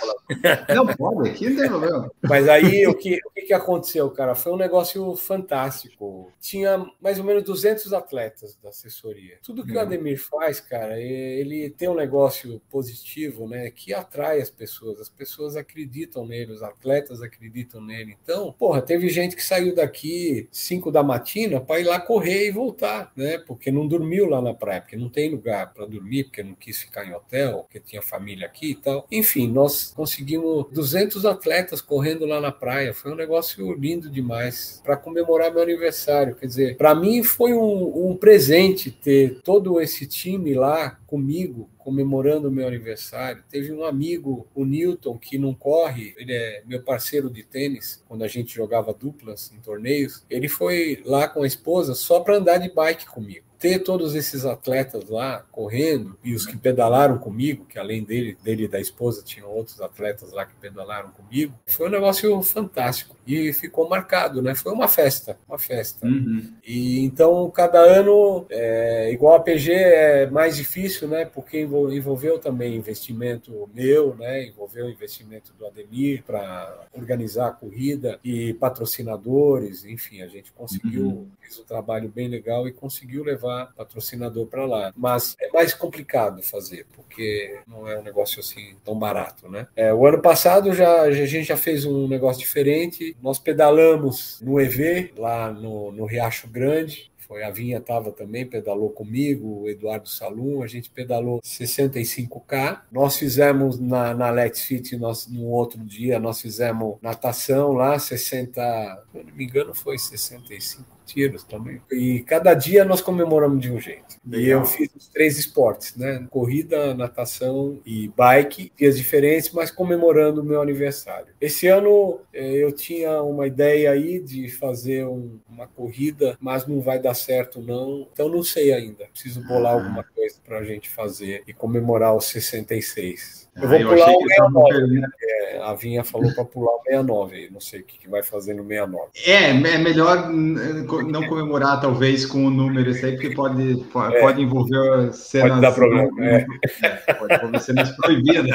Não, pode, aqui não tem problema. Mas aí o que, o que aconteceu, cara? Foi um negócio fantástico. Tinha mais ou menos 200 atletas da assessoria. Tudo que o Uhum. Ademir faz, cara, ele tem um negócio positivo, né? Que atrai as pessoas. As pessoas acreditam nele, os atletas acreditam nele. Então, porra, teve gente que saiu daqui 5 da matina para ir lá correr e voltar, né? Porque não dormiu lá na praia, porque não tem lugar para dormir, porque não quis ficar em hotel, porque tinha família aqui e tal. Enfim, nós conseguimos 200 atletas correndo lá na praia. Foi um negócio lindo demais para comemorar meu aniversário. Quer dizer, para mim foi um, um presente ter todo esse time lá comigo comemorando o meu aniversário. Teve um amigo, o Newton, que não corre, ele é meu parceiro de tênis, quando a gente jogava duplas em torneios. Ele foi lá com a esposa só para andar de bike comigo ter todos esses atletas lá correndo e os que pedalaram comigo, que além dele, dele e da esposa, tinham outros atletas lá que pedalaram comigo, foi um negócio fantástico e ficou marcado, né? Foi uma festa, uma festa. Uhum. E então cada ano, é, igual a PG, é mais difícil, né? Porque envol- envolveu também investimento meu, né? Envolveu investimento do Ademir para organizar a corrida e patrocinadores, enfim, a gente conseguiu, Uhum. fez um trabalho bem legal e conseguiu levar patrocinador para lá. Mas é mais complicado fazer, porque não é um negócio assim tão barato, né? É, o ano passado já a gente já fez um negócio diferente. Nós pedalamos no EV lá no, no Riacho Grande. Foi a Vinha estava também, pedalou comigo, o Eduardo Salum, a gente pedalou 65K. Nós fizemos na, na Let's Fit, nós, no outro dia, nós fizemos natação lá, 60, se eu não me engano, foi 65 tiros também. E cada dia nós comemoramos de um jeito. E Legal. eu fiz os três esportes, né? Corrida, natação e bike, dias diferentes, mas comemorando o meu aniversário. Esse ano eh, eu tinha uma ideia aí de fazer um- uma corrida, mas não vai dar certo não. Então não sei ainda. Preciso bolar Ah. alguma coisa para a gente fazer e comemorar os 66. Eu Ah, vou eu pular achei o que estavam 69. perguntando. É, a Vinha falou para pular o 69. aí, Não sei o que, que vai fazer no 69. É, é melhor não comemorar, talvez, com o número esse aí, porque pode, pode, É. pode envolver cenas. Pode dar problema, é. É, pode envolver cenas proibidas.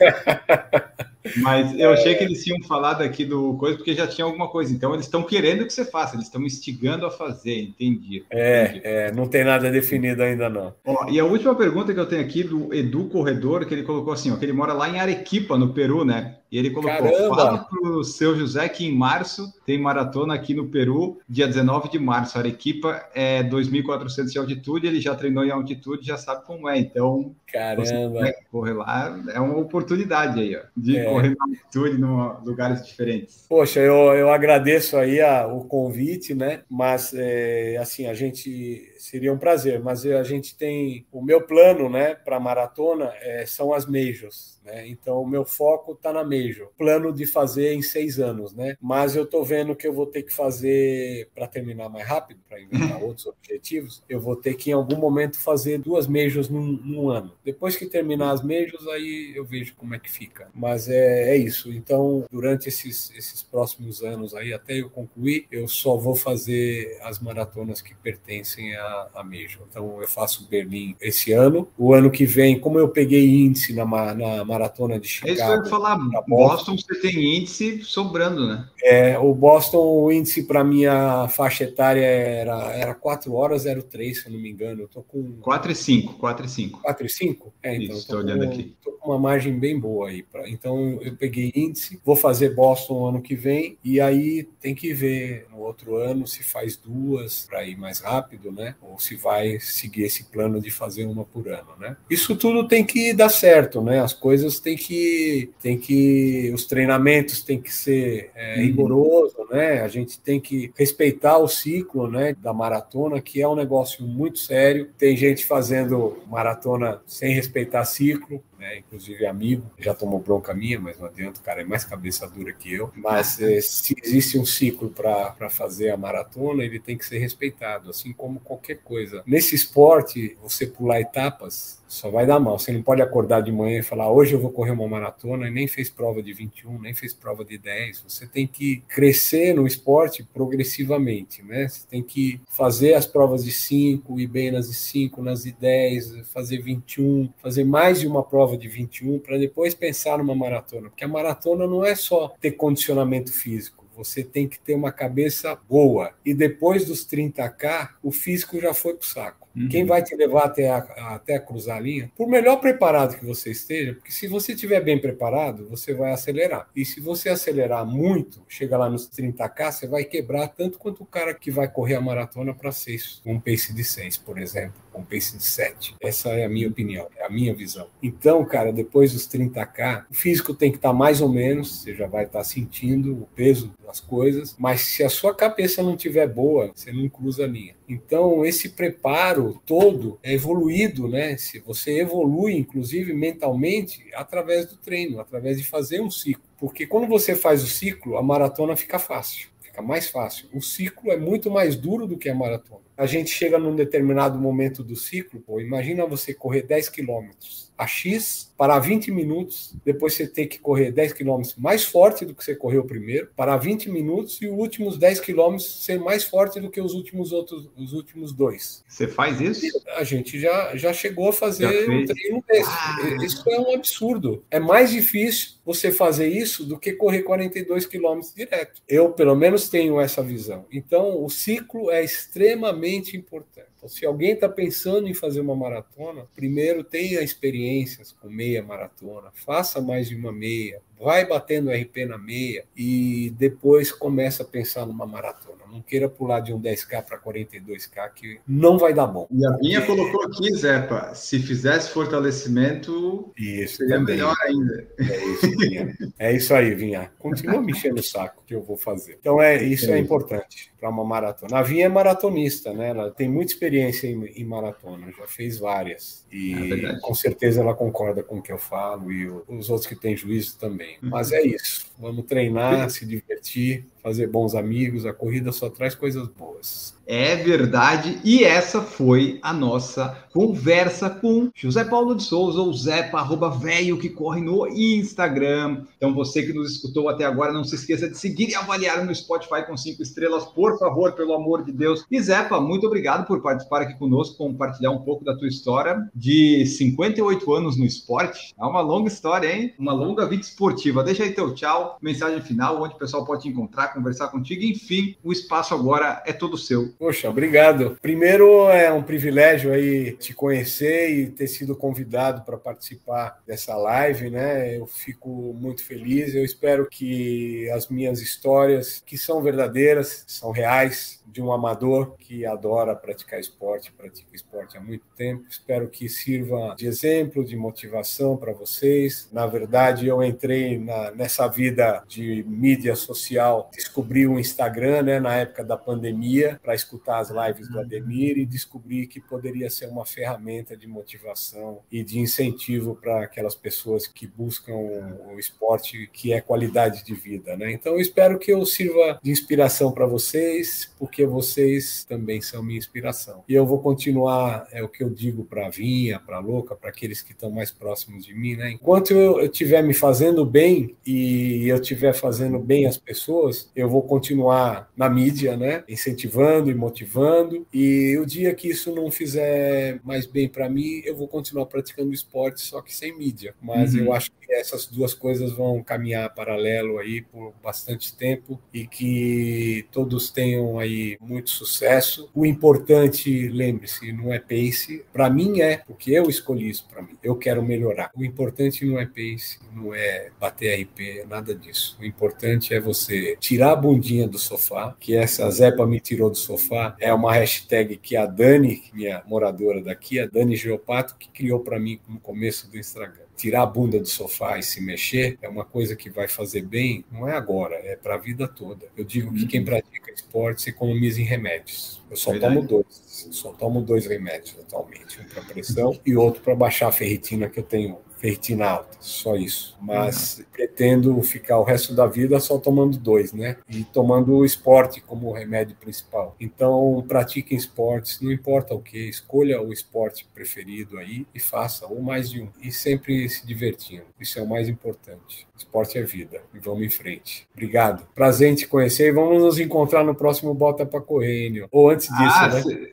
Mas eu achei que eles tinham falado aqui do coisa, porque já tinha alguma coisa. Então, eles estão querendo que você faça, eles estão instigando a fazer, entendi. Entendi. É, é, não tem nada definido ainda não. Ó, e a última pergunta que eu tenho aqui do Edu Corredor, que ele colocou assim, ó, que ele mora lá em Arequipa, no Peru, né? E ele colocou, Caramba! fala pro seu José que em março tem maratona aqui no Peru, dia 19 de março. Arequipa é 2.400 de altitude, ele já treinou em altitude, já sabe como é. Então, Caramba. correr lá, é uma oportunidade aí, ó, de É. correr na altitude em lugares diferentes. Poxa, eu, eu agradeço aí a- o convite, né? Mas é, assim, a gente seria um prazer, mas a gente tem o meu plano, né, para maratona é, são as majors, né? Então o meu foco está na major, plano de fazer em seis anos, né? Mas eu tô vendo que eu vou ter que fazer para terminar mais rápido, para inventar outros objetivos, eu vou ter que em algum momento fazer duas majors num, num ano. Depois que terminar as majors, aí eu vejo como é que fica. Mas é, é isso. Então, durante esses, esses próximos anos aí, até eu concluir, eu só vou fazer as maratonas que pertencem à, à Major. Então, eu faço Berlim esse ano. O ano que vem, como eu peguei índice na, na maratona de É isso eu Chicago, ia falar, bom. Boston você tem índice sobrando, né? é, o Boston, o índice para minha faixa etária era, era 4 horas 03, se eu não me engano. Eu tô com 4 e 5, 4 e 5. 4 e 5? É, então Isso, eu tô tô olhando com- aqui. tô com uma margem bem boa aí. Pra, então eu peguei índice, vou fazer Boston ano que vem, e aí tem que ver no outro ano se faz duas para ir mais rápido, né? Ou se vai seguir esse plano de fazer uma por ano, né? Isso tudo tem que dar certo, né? As coisas têm que. Tem que os treinamentos têm que ser é, Uhum. rigoroso, né? A gente tem que respeitar o ciclo, né? Da maratona, que é um negócio muito sério. Tem gente fazendo maratona sem respeitar ciclo, né? inclusive amigo, já tomou bronca minha, mas não adianta, o cara é mais cabeça dura que eu. Mas é, se existe um ciclo para fazer a maratona, ele tem que ser respeitado, assim como qualquer coisa. Nesse esporte, você pular etapas, só vai dar mal. Você não pode acordar de manhã e falar, hoje eu vou correr uma maratona, e nem fez prova de 21, nem fez prova de 10. Você tem que crescer no esporte progressivamente, né? Você tem que fazer as provas de 5, ir bem nas de 5, nas de 10, fazer 21, fazer mais de uma prova de 21, para depois pensar numa maratona. Porque a maratona não é só ter condicionamento físico. Você tem que ter uma cabeça boa. E depois dos 30K, o físico já foi para o saco. Uhum. Quem vai te levar até a, até cruzar a linha, por melhor preparado que você esteja, porque se você estiver bem preparado, você vai acelerar. E se você acelerar muito, chega lá nos 30K, você vai quebrar tanto quanto o cara que vai correr a maratona para 6, um pace de 6, por exemplo, um pace de 7. Essa é a minha opinião, é a minha visão. Então, cara, depois dos 30K, o físico tem que estar tá mais ou menos, você já vai estar tá sentindo o peso das coisas, mas se a sua cabeça não estiver boa, você não cruza a linha. Então, esse preparo todo é evoluído, né? Se você evolui, inclusive mentalmente, através do treino, através de fazer um ciclo. Porque quando você faz o ciclo, a maratona fica fácil, fica mais fácil. O ciclo é muito mais duro do que a maratona. A gente chega num determinado momento do ciclo, pô, imagina você correr 10 quilômetros a X para 20 minutos, depois você tem que correr 10 quilômetros mais forte do que você correu primeiro, para 20 minutos e os últimos 10 quilômetros ser mais forte do que os últimos outros, os últimos dois. Você faz isso? A gente já, já chegou a fazer um treino desse. Ah. Isso é um absurdo. É mais difícil você fazer isso do que correr 42 quilômetros direto. Eu, pelo menos, tenho essa visão. Então, o ciclo é extremamente importante. Então, se alguém está pensando em fazer uma maratona, primeiro tenha experiências com meia maratona, faça mais de uma meia, vai batendo RP na meia e depois começa a pensar numa maratona. Não queira pular de um 10K para 42K, que não vai dar bom. E a Vinha é... colocou aqui, Zepa, se fizesse fortalecimento, isso, seria também. melhor ainda. É isso, Vinha. É isso aí, Vinha. Continua me enchendo o saco que eu vou fazer. Então, é, isso é, é importante para uma maratona. A Vinha é maratonista, né? Ela tem muita experiência em, em maratona, já fez várias. E é com certeza ela concorda com o que eu falo e os outros que têm juízo também. Uhum. Mas é isso. Vamos treinar, se divertir, fazer bons amigos. A corrida só traz coisas boas. É verdade, e essa foi a nossa conversa com José Paulo de Souza, ou Zepa, arroba velho que corre no Instagram. Então, você que nos escutou até agora, não se esqueça de seguir e avaliar no Spotify com cinco estrelas, por favor, pelo amor de Deus. E Zepa, muito obrigado por participar aqui conosco, compartilhar um pouco da tua história de 58 anos no esporte. É uma longa história, hein? Uma longa vida esportiva. Deixa aí teu tchau, mensagem final, onde o pessoal pode te encontrar, conversar contigo. Enfim, o espaço agora é todo seu. Poxa, obrigado. Primeiro é um privilégio aí te conhecer e ter sido convidado para participar dessa live, né? Eu fico muito feliz. Eu espero que as minhas histórias, que são verdadeiras, são reais, de um amador que adora praticar esporte, pratica esporte há muito tempo. Espero que sirva de exemplo, de motivação para vocês. Na verdade, eu entrei na, nessa vida de mídia social, descobri o Instagram, né, na época da pandemia, para escutar as lives do Ademir e descobri que poderia ser uma ferramenta de motivação e de incentivo para aquelas pessoas que buscam o esporte que é qualidade de vida, né? Então, eu espero que eu sirva de inspiração para vocês, porque porque vocês também são minha inspiração. E eu vou continuar, é o que eu digo para a Vinha, para a Louca, para aqueles que estão mais próximos de mim, né? Enquanto eu estiver me fazendo bem e eu estiver fazendo bem as pessoas, eu vou continuar na mídia, né? Incentivando e motivando. E o dia que isso não fizer mais bem para mim, eu vou continuar praticando esporte, só que sem mídia. Mas uhum. eu acho que essas duas coisas vão caminhar paralelo aí por bastante tempo e que todos tenham aí muito sucesso. O importante, lembre-se, não é pace. Para mim é, porque eu escolhi isso para mim. Eu quero melhorar. O importante não é pace, não é bater RP, nada disso. O importante é você tirar a bundinha do sofá, que essa Zepa me tirou do sofá, é uma hashtag que a Dani, minha moradora daqui, a Dani Geopato, que criou para mim no começo do Instagram tirar a bunda do sofá e se mexer é uma coisa que vai fazer bem, não é agora, é para a vida toda. Eu digo que quem uhum. pratica esporte se economiza em remédios. Eu só Verdade. tomo dois, só tomo dois remédios atualmente, um para pressão e outro para baixar a ferritina que eu tenho ferritina alta, só isso. Mas uhum. pretendo ficar o resto da vida só tomando dois, né? E tomando o esporte como remédio principal. Então, pratiquem esportes, não importa o que, escolha o esporte preferido aí e faça, ou mais de um. E sempre se divertindo. Isso é o mais importante. Esporte é vida. E vamos em frente. Obrigado. Prazer em te conhecer e vamos nos encontrar no próximo Bota para Correr, Ou antes disso, ah, né? Se...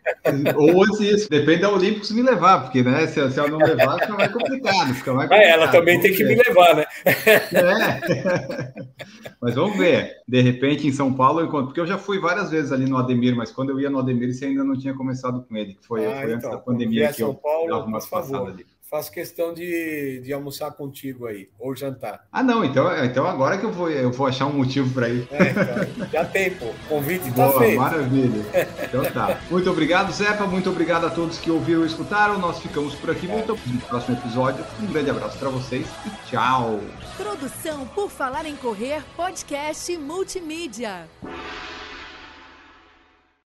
Ou antes disso. Depende da Olímpicos me levar, porque né, se, se ela não levar, fica mais complicado. Fica É, ela também tem que me levar, né? É. Mas vamos ver. De repente, em São Paulo, eu encontro. Porque eu já fui várias vezes ali no Ademir, mas quando eu ia no Ademir, você ainda não tinha começado com ele. Foi, ah, foi então, antes da pandemia que eu Paulo, dava umas passadas ali faço questão de, de almoçar contigo aí, ou jantar. Ah, não, então, então agora que eu vou, eu vou achar um motivo para ir. É, então, já tem, pô. Convite tá Boa, feito. Maravilha. Então tá. Muito obrigado, Zepa. Muito obrigado a todos que ouviram e escutaram. Nós ficamos por aqui. É. Voltamos no próximo episódio. Um grande abraço para vocês e tchau. Produção por Falar em Correr, podcast multimídia.